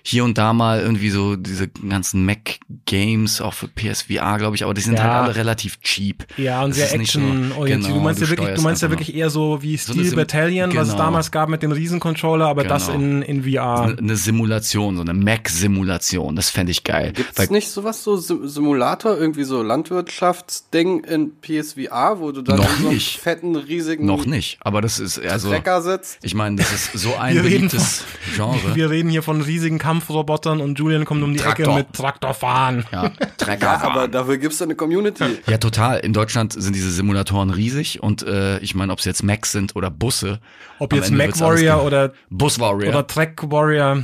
hier und da mal irgendwie so diese ganzen Mac-Games, auch für PSVR, glaube ich, aber die sind Ja. halt alle relativ cheap. Ja, und Das sehr ist nicht so- Action-orientiert. genau, du meinst ja wirklich, du meinst ja wirklich eher so wie So Steel Sim- Battalion, was es genau. damals gab mit dem Riesencontroller, aber das Genau. in, in VR. Eine, eine Simulation, so eine Mac-Simulation, das fände ich geil. Gibt's Weil nicht sowas, so Sim Simulator, irgendwie so Landwirtschaftsding in PSVR, wo du dann Noch in so einem nicht. fetten, riesigen noch nicht, aber das ist also Trecker sitzt? ich meine, das ist so ein Wir beliebtes Genre. Wir reden hier von riesigen Kampfrobotern und Julian kommt um die Traktor. Ecke mit Traktorfahren. ja, Trecker. Ja, aber dafür gibt's eine Community. ja, total. In Deutschland sind diese Simulatoren riesig und äh, ich meine, ob es jetzt Macs sind oder Busse. Ob jetzt Mac Warrior oder, Bus Warrior. oder Track Warrior.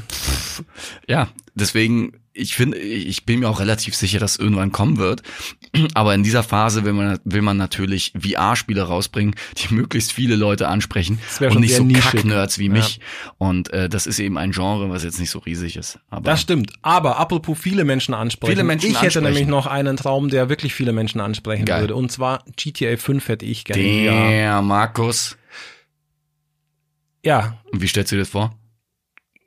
ja, deswegen ich finde, ich bin mir auch relativ sicher, dass irgendwann kommen wird. Aber in dieser Phase will man, will man natürlich VR-Spiele rausbringen, die möglichst viele Leute ansprechen und nicht so. Kacknerds wie mich. Und äh, das ist eben ein Genre, was jetzt nicht so riesig ist. Aber Das stimmt. Aber apropos viele Menschen ansprechen. Viele Menschen ich hätte ansprechen. nämlich noch einen Traum, der wirklich viele Menschen ansprechen Geil. würde. Und zwar GTA 5 hätte ich gerne. der Markus. Ja, Und wie stellst du dir das vor?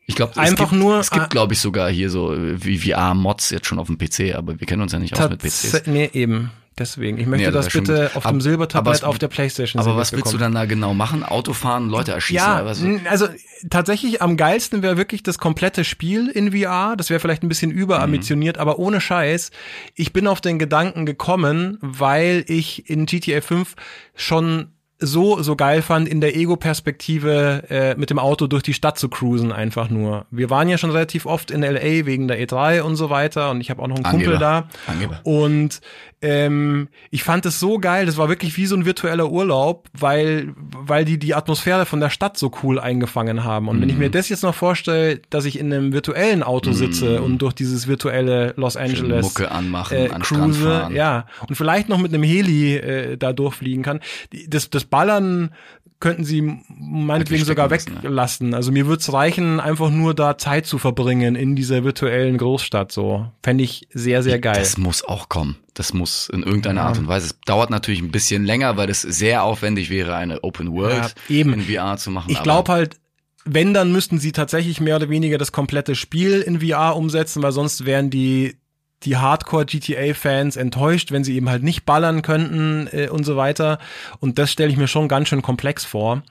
Ich glaube, Einfach es gibt, nur- Es gibt, ah- glaube ich, sogar hier so äh, VR-Mods jetzt schon auf dem PC, aber wir kennen uns ja nicht aus mit PCs. nee, eben. Deswegen. Ich möchte Nee, das das bitte auf Ab- dem aber Silbertablett was- auf der Playstation Aber Series was willst du bekommen. dann da genau machen? Autofahren, Leute erschießen? Ja, oder was? n- also tatsächlich am geilsten wäre wirklich das komplette Spiel in VR. Das wäre vielleicht ein bisschen überambitioniert, aber ohne Scheiß. Ich bin auf den Gedanken gekommen, weil ich in GTA 5 schon so so geil fand, in der Ego-Perspektive äh, mit dem Auto durch die Stadt zu cruisen, einfach nur. Wir waren ja schon relativ oft in LA wegen der E3 und so weiter und ich habe auch noch einen Kumpel Angeber. da. Angeber. Und ähm, ich fand es so geil, das war wirklich wie so ein virtueller Urlaub, weil, weil die die Atmosphäre von der Stadt so cool eingefangen haben. Und wenn ich mir das jetzt noch vorstelle, dass ich in einem virtuellen Auto sitze und durch dieses virtuelle Los Angeles Mucke anmachen, äh, an cruise, ja, und vielleicht noch mit einem Heli äh, da durchfliegen kann. Das, das Ballern könnten sie meinetwegen sogar ja. weglassen. Also mir würde es reichen, einfach nur da Zeit zu verbringen in dieser virtuellen Großstadt. So fände ich sehr, sehr geil. Das muss auch kommen. Das muss in irgendeiner Art und Weise. Es dauert natürlich ein bisschen länger, weil es sehr aufwendig wäre, eine Open World Ja, eben. in VR zu machen. Ich glaube halt, wenn, dann müssten sie tatsächlich mehr oder weniger das komplette Spiel in VR umsetzen, weil sonst wären die die Hardcore-GTA-Fans enttäuscht, wenn sie eben halt nicht ballern könnten äh, und so weiter. Und das stelle ich mir schon ganz schön komplex vor.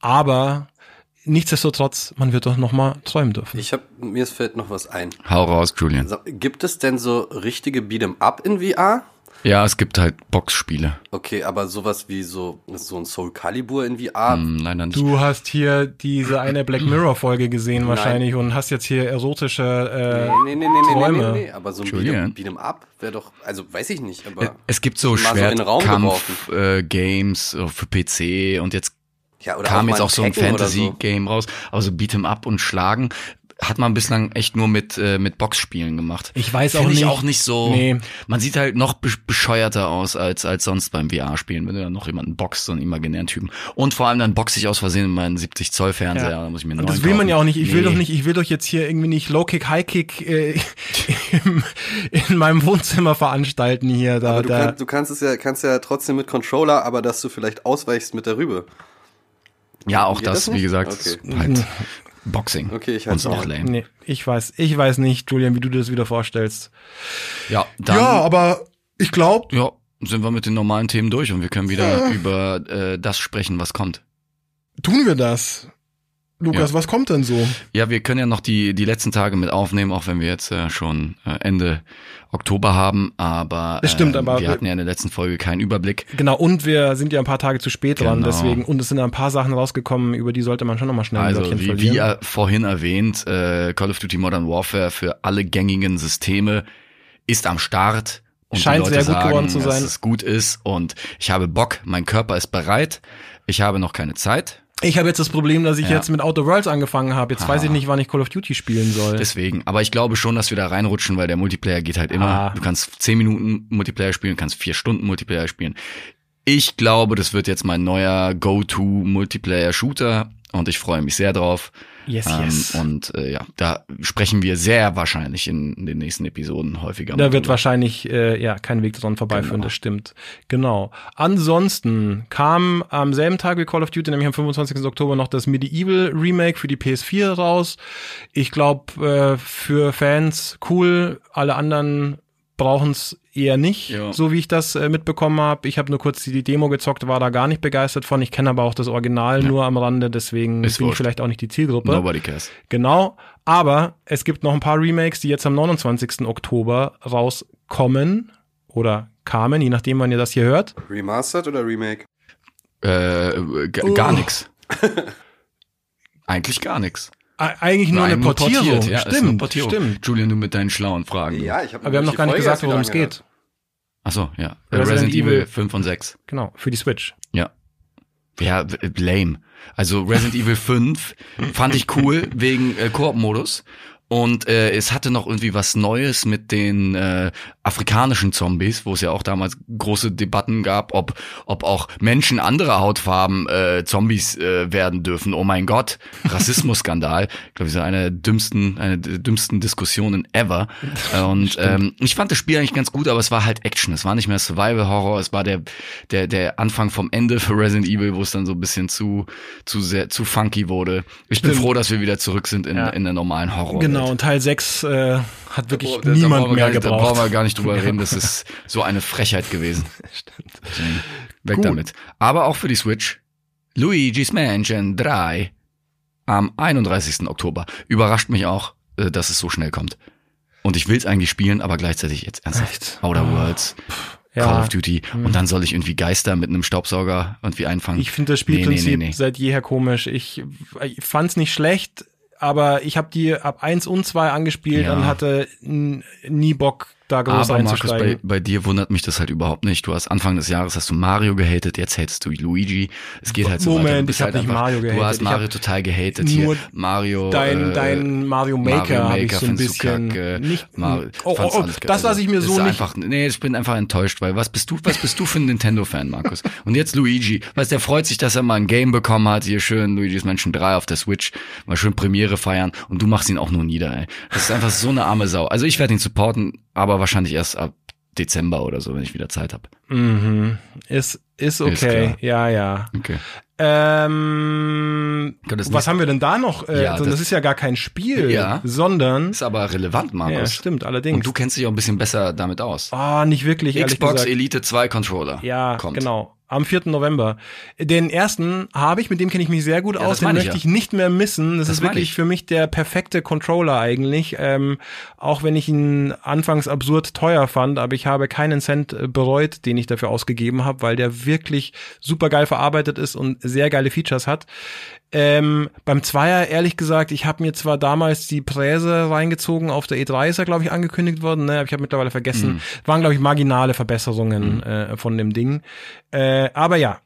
Aber nichtsdestotrotz, man wird doch noch mal träumen dürfen. Ich habe mir fällt noch was ein. Hau raus, Julian. Gibt es denn so richtige Beat'em Up in VR? Ja, es gibt halt Boxspiele. Okay, aber sowas wie so so ein Soul Calibur in VR? Hm, leider nicht. Du hast hier diese eine Black Mirror-Folge gesehen wahrscheinlich und hast jetzt hier erotische äh, Nee, nee, nee, nee, nee, Träume. nee, nee, aber so ein. Beat'em Beat'em Up wäre doch, also weiß ich nicht, aber es gibt so Mal so Schwertkampf-Games äh, für PC und jetzt ja, oder kam jetzt auch so ein Fantasy-Game raus. Also Beat'em Up und Schlagen hat man bislang echt nur mit, äh, mit Boxspielen gemacht. Ich weiß Find auch ich nicht. auch nicht so. Nee. Man sieht halt noch besch- bescheuerter aus als, als sonst beim VR-Spielen, wenn du dann noch jemanden boxt, so einen imaginären Typen. Und vor allem dann boxe ich aus Versehen in meinen 70 Zoll Fernseher, da muss ich mir einen Und das will man kaufen. ja auch nicht. Ich will Nee. doch nicht, ich will doch jetzt hier irgendwie nicht Low Kick, High Kick äh, im, in meinem Wohnzimmer veranstalten hier. Da, Aber du, da. kannst, du kannst es ja, kannst ja trotzdem mit Controller, aber dass du vielleicht ausweichst mit der Rübe. Ja, auch das, das wie gesagt, Okay. ist halt Boxing. Okay, ich ist auch lame. Nee, ich weiß, ich weiß nicht, Julian, wie du dir das wieder vorstellst. Ja, dann aber ich glaube, ja, sind wir mit den normalen Themen durch und wir können wieder über äh, das sprechen, was kommt. tun wir das. Lukas, Ja. was kommt denn so? Ja, wir können ja noch die, die letzten Tage mit aufnehmen, auch wenn wir jetzt äh, schon äh, Ende Oktober haben, aber, Das stimmt, ähm, aber wir hatten ja in der letzten Folge keinen Überblick. Genau, und wir sind ja ein paar Tage zu spät dran, Genau. deswegen, und es sind ein paar Sachen rausgekommen, über die sollte man schon nochmal schnell ein Also Wörtchen wie, verlieren. wie äh, vorhin erwähnt, äh, Call of Duty Modern Warfare für alle gängigen Systeme ist am Start. Und Scheint sehr gut sagen, geworden zu sein. Dass es gut ist und ich habe Bock, mein Körper ist bereit, ich habe noch keine Zeit. Ich habe jetzt das Problem, dass ich Ja. jetzt mit Outer Worlds angefangen habe. Jetzt weiß ich nicht, wann ich Call of Duty spielen soll. Deswegen, aber ich glaube schon, dass wir da reinrutschen, weil der Multiplayer geht halt immer. Ah. Du kannst 10 Minuten Multiplayer spielen, kannst 4 Stunden Multiplayer spielen. Ich glaube, das wird jetzt mein neuer Go-To-Multiplayer-Shooter und ich freue mich sehr drauf. yes, Ähm, yes. und äh, ja, da sprechen wir sehr wahrscheinlich in, in den nächsten Episoden häufiger. Da wird drüber. wahrscheinlich äh, ja kein Weg dran vorbeiführen, Genau. das stimmt. Genau. Ansonsten kam am selben Tag wie Call of Duty, nämlich am 25. Oktober, noch das Medieval Remake für die PS4 raus. Ich glaube, äh, für Fans cool, alle anderen brauchen es eher nicht, Ja. so wie ich das äh, mitbekommen habe. Ich habe nur kurz die Demo gezockt, war da gar nicht begeistert von. Ich kenne aber auch das Original nur am Rande, deswegen Ist bin ich wurscht. vielleicht auch nicht die Zielgruppe. Nobody cares. Genau, aber es gibt noch ein paar Remakes, die jetzt am 29. Oktober rauskommen oder kamen, je nachdem, wann ihr das hier hört. Remastered oder Remake? Äh, Oh. gar nix. Eigentlich gar nix. Eigentlich nur eine Nein, Portierung. portiert, ja, ist eine stimmt, Portierung. stimmt. Julian, du mit deinen schlauen Fragen. Ja, ich habe Aber wir haben noch gar nicht gesagt, worum es geht. Ach so, ja. Resident Resident, Evil. Evil 5 und 6. Genau, für die Switch. Ja. Ja, lame. Also Resident Evil 5 fand ich cool wegen äh, Koop-Modus. Und äh, es hatte noch irgendwie was Neues mit den äh, afrikanischen Zombies, wo es ja auch damals große Debatten gab, ob, ob auch Menschen anderer Hautfarben äh, Zombies äh, werden dürfen. Oh mein Gott, Rassismusskandal. Ich glaube, das ist eine der dümmsten, eine der dümmsten Diskussionen ever. Und ähm, ich fand das Spiel eigentlich ganz gut, aber es war halt Action. Es war nicht mehr Survival Horror. Es war der der der Anfang vom Ende für Resident Evil, wo es dann so ein bisschen zu zu sehr zu funky wurde. Ich bin Stimmt. froh, dass wir wieder zurück sind in, Ja. in der normalen Horror. Genau, und Teil 6 äh, hat wirklich Oh, niemand wir mehr nicht, Da brauchen gebraucht. wir gar nicht drüber reden, das ist so eine Frechheit gewesen. Stimmt. Deswegen Weg Gut. damit. Aber auch für die Switch. Luigi's Mansion 3 am 31. Oktober. Überrascht mich auch, äh, dass es so schnell kommt. Und ich will es eigentlich spielen, aber gleichzeitig jetzt ernsthaft. Echt? Outer Worlds, Ja. Call of Duty. Und dann soll ich irgendwie Geister mit einem Staubsauger irgendwie einfangen. Ich finde das Nee, nee, Spielprinzip nee, nee. seit jeher komisch. Ich, ich fand es nicht schlecht, aber ich habe die ab 1 und 2 angespielt Ja. und hatte nie Bock, da groß Aber Markus, bei, bei dir wundert mich das halt überhaupt nicht. Du hast Anfang des Jahres hast du Mario gehatet, jetzt hatest du Luigi. Es geht halt so Moment, weiter. Du ich bist hab halt nicht Mario Du gehatet. hast Ich Mario total gehatet. nur Hier Mario. Dein, äh, dein Mario Maker, Mario habe ich Maker so ein du bisschen kacke. nicht. Mario, oh, oh, oh, das lasse ich mir so nicht. Einfach, nee, ich bin einfach enttäuscht, weil was bist du, was bist du für ein Nintendo-Fan, Markus? Und jetzt Luigi. Weißt, der freut sich, dass er mal ein Game bekommen hat, hier schön Luigi's Mansion 3 auf der Switch, mal schön Premiere feiern und du machst ihn auch nur nieder, ey. Das ist einfach so eine arme Sau. Also ich werde ihn supporten, aber wahrscheinlich erst ab Dezember oder so, wenn ich wieder Zeit habe. Mhm. Ist, ist okay. klar. ja, ja. Okay. Ähm, Ja, was haben wir denn da noch? Äh, Ja, also das, das- ist ja gar kein Spiel, Ja. sondern. Ist aber relevant, Ja, Markus. stimmt, allerdings. und du kennst dich auch ein bisschen besser damit aus. Ah, nicht wirklich, Xbox. Elite 2 Controller. Ja, kommt. genau. Am 4. November. Den ersten habe ich, mit dem kenne ich mich sehr gut Ja, aus, den ich möchte ja. ich nicht mehr missen. Das, Das ist wirklich ich. für mich der perfekte Controller eigentlich. Ähm, auch wenn ich ihn anfangs absurd teuer fand, aber ich habe keinen Cent äh, bereut, den ich dafür ausgegeben habe, weil der wirklich super geil verarbeitet ist und sehr geile Features hat. Ähm, beim Zweier, ehrlich gesagt, ich habe mir zwar damals die Präse reingezogen, auf der E3 ist er, glaube ich, angekündigt worden, ne? aber ich habe mittlerweile vergessen, waren, glaube ich, marginale Verbesserungen äh, von dem Ding. Äh, aber ja,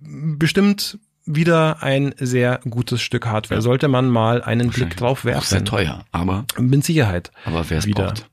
bestimmt wieder ein sehr gutes Stück Hardware. Sollte man mal einen Blick drauf Auch sehr werfen. teuer, aber, Mit Sicherheit. aber wer es braucht.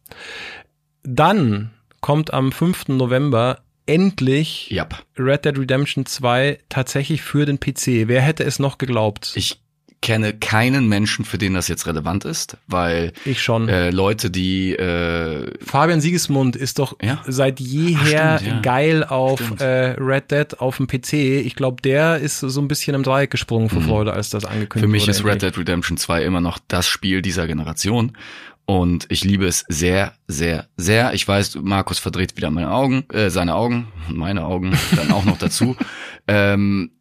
Dann kommt am 5. November endlich Ja. Red Dead Redemption 2 tatsächlich für den PC. Wer hätte es noch geglaubt? Ich kenne keinen Menschen, für den das jetzt relevant ist, weil Ich schon. äh, Leute, die äh, Fabian Siegesmund ist doch Ja. seit jeher stimmt, ja. geil auf äh, Red Dead auf dem PC. Ich glaube, der ist so ein bisschen im Dreieck gesprungen vor Freude, als das angekündigt Mhm. für mich wurde. ist Red Dead Redemption 2 immer noch das Spiel dieser Generation. Und ich liebe es sehr, sehr, sehr. Ich weiß, Markus verdreht wieder meine Augen, äh, seine Augen, meine Augen dann auch noch dazu. ähm,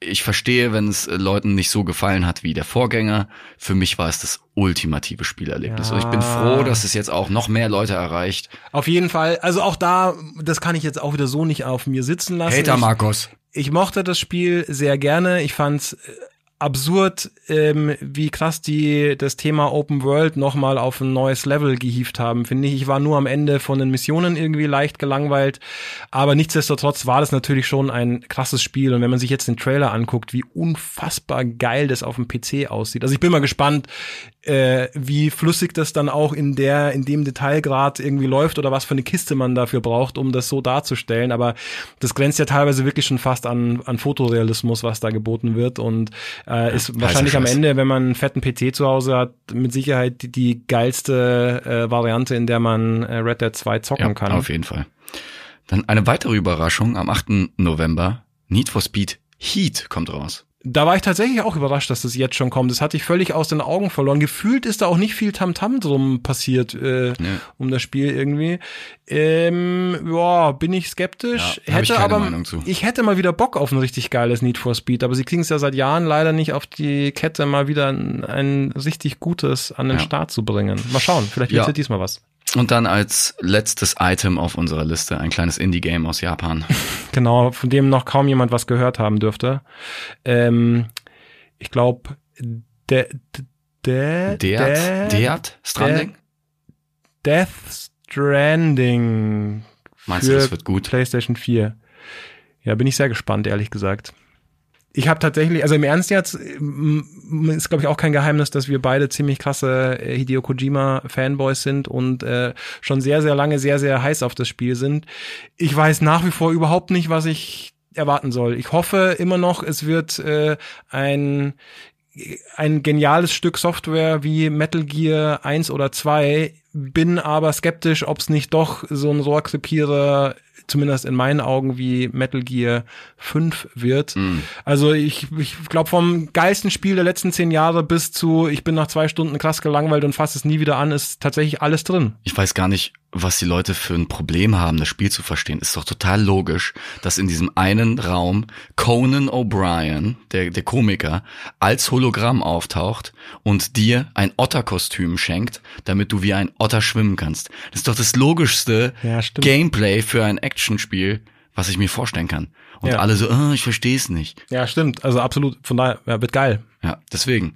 ich verstehe, wenn es äh, Leuten nicht so gefallen hat wie der Vorgänger. Für mich war es das ultimative Spielerlebnis. Ja. Und ich bin froh, dass es jetzt auch noch mehr Leute erreicht. Auf jeden Fall. Also auch da, das kann ich jetzt auch wieder so nicht auf mir sitzen lassen. Hater ich, Markus. ich mochte das Spiel sehr gerne. Ich fand's äh, absurd, ähm, wie krass die das Thema Open World nochmal auf ein neues Level gehievt haben, finde ich. Ich war nur am Ende von den Missionen irgendwie leicht gelangweilt, aber nichtsdestotrotz war das natürlich schon ein krasses Spiel und wenn man sich jetzt den Trailer anguckt, wie unfassbar geil das auf dem PC aussieht. Also ich bin mal gespannt, äh, wie flüssig das dann auch in der in dem Detailgrad irgendwie läuft oder was für eine Kiste man dafür braucht, um das so darzustellen, aber das grenzt ja teilweise wirklich schon fast an an Fotorealismus, was da geboten wird und äh, ist wahrscheinlich am. Ende, wenn man einen fetten PC zu Hause hat, mit Sicherheit die, die geilste äh, Variante, in der man äh, Red Dead 2 zocken Ja, kann. auf jeden Fall. Dann eine weitere Überraschung am 8. November. Need for Speed Heat kommt raus. Da war ich tatsächlich auch überrascht, dass das jetzt schon kommt. Das hatte ich völlig aus den Augen verloren. Gefühlt ist da auch nicht viel Tamtam drum passiert äh, um das Spiel irgendwie. Ähm, ja, bin ich skeptisch. Ja, ich hätte keine aber Meinung zu. ich hätte mal wieder Bock auf ein richtig geiles Need for Speed, aber sie kriegen es ja seit Jahren leider nicht auf die Kette, mal wieder ein, ein richtig gutes an den Ja. Start zu bringen. Mal schauen, vielleicht Ja. ja diesmal was. Und dann als letztes Item auf unserer Liste ein kleines Indie-Game aus Japan. Genau, von dem noch kaum jemand was gehört haben dürfte. Ähm, ich glaube, der, der, Deat? Deat? Stranding? Death Stranding Meinst du, das wird gut? PlayStation 4. Ja, bin ich sehr gespannt, ehrlich gesagt. Ich habe tatsächlich, also im Ernst jetzt, m- ist glaube ich auch kein Geheimnis, dass wir beide ziemlich krasse äh, Hideo Kojima Fanboys sind und äh, schon sehr, sehr lange sehr, sehr heiß auf das Spiel sind. Ich weiß nach wie vor überhaupt nicht, was ich erwarten soll. Ich hoffe immer noch, es wird äh, ein ein geniales Stück Software wie Metal Gear 1 oder 2, bin aber skeptisch, ob es nicht doch so ein Rohrkrepierer zumindest in meinen Augen wie Metal Gear 5 wird. Also ich, ich glaube vom geilsten Spiel der letzten zehn Jahre bis zu ich bin nach zwei Stunden krass gelangweilt und fasse es nie wieder an, ist tatsächlich alles drin. Ich weiß gar nicht, was die Leute für ein Problem haben, das Spiel zu verstehen. Ist doch total logisch, dass in diesem einen Raum Conan O'Brien, der, der Komiker, als Hologramm auftaucht und dir ein Otterkostüm schenkt, damit du wie ein Otter schwimmen kannst. Das ist doch das logischste Ja. Gameplay für ein Actionspiel, was ich mir vorstellen kann. Und Ja. alle so, oh, ich verstehe es nicht. Ja, stimmt. Also absolut. Von daher, ja, wird geil. Ja, deswegen.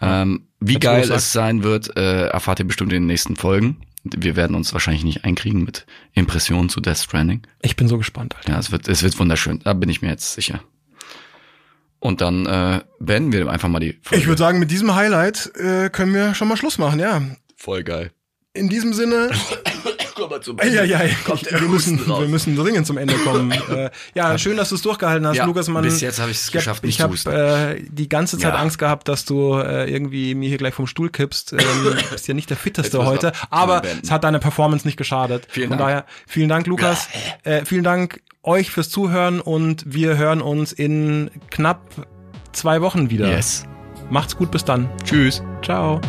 Ähm, wie du geil es sein wird, äh, erfahrt ihr bestimmt in den nächsten Folgen. Wir werden uns wahrscheinlich nicht einkriegen mit Impressionen zu Death Stranding. Ich bin so gespannt, Alter. Ja, es wird, es wird wunderschön. Da bin ich mir jetzt sicher. Und dann äh, beenden wir einfach mal die Folge. Ich würde sagen, mit diesem Highlight äh, können wir schon mal Schluss machen, ja. Voll geil. In diesem Sinne, Komm mal zum ja, ja, Kommt der wir müssen, raus. wir müssen dringend zum Ende kommen. äh, ja, schön, dass du es durchgehalten hast, Ja, Lukas. Man, bis jetzt habe ich es geschafft, ich habe äh, die ganze Zeit Ja. Angst gehabt, dass du äh, irgendwie mir hier gleich vom Stuhl kippst. Ähm, bist ja nicht der fitteste heute, aber es hat deiner Performance nicht geschadet. Vielen Von Dank. daher, vielen Dank, Lukas. Äh, vielen Dank euch fürs Zuhören und wir hören uns in knapp zwei Wochen wieder. Yes. Macht's gut, bis dann. Tschüss. Ciao.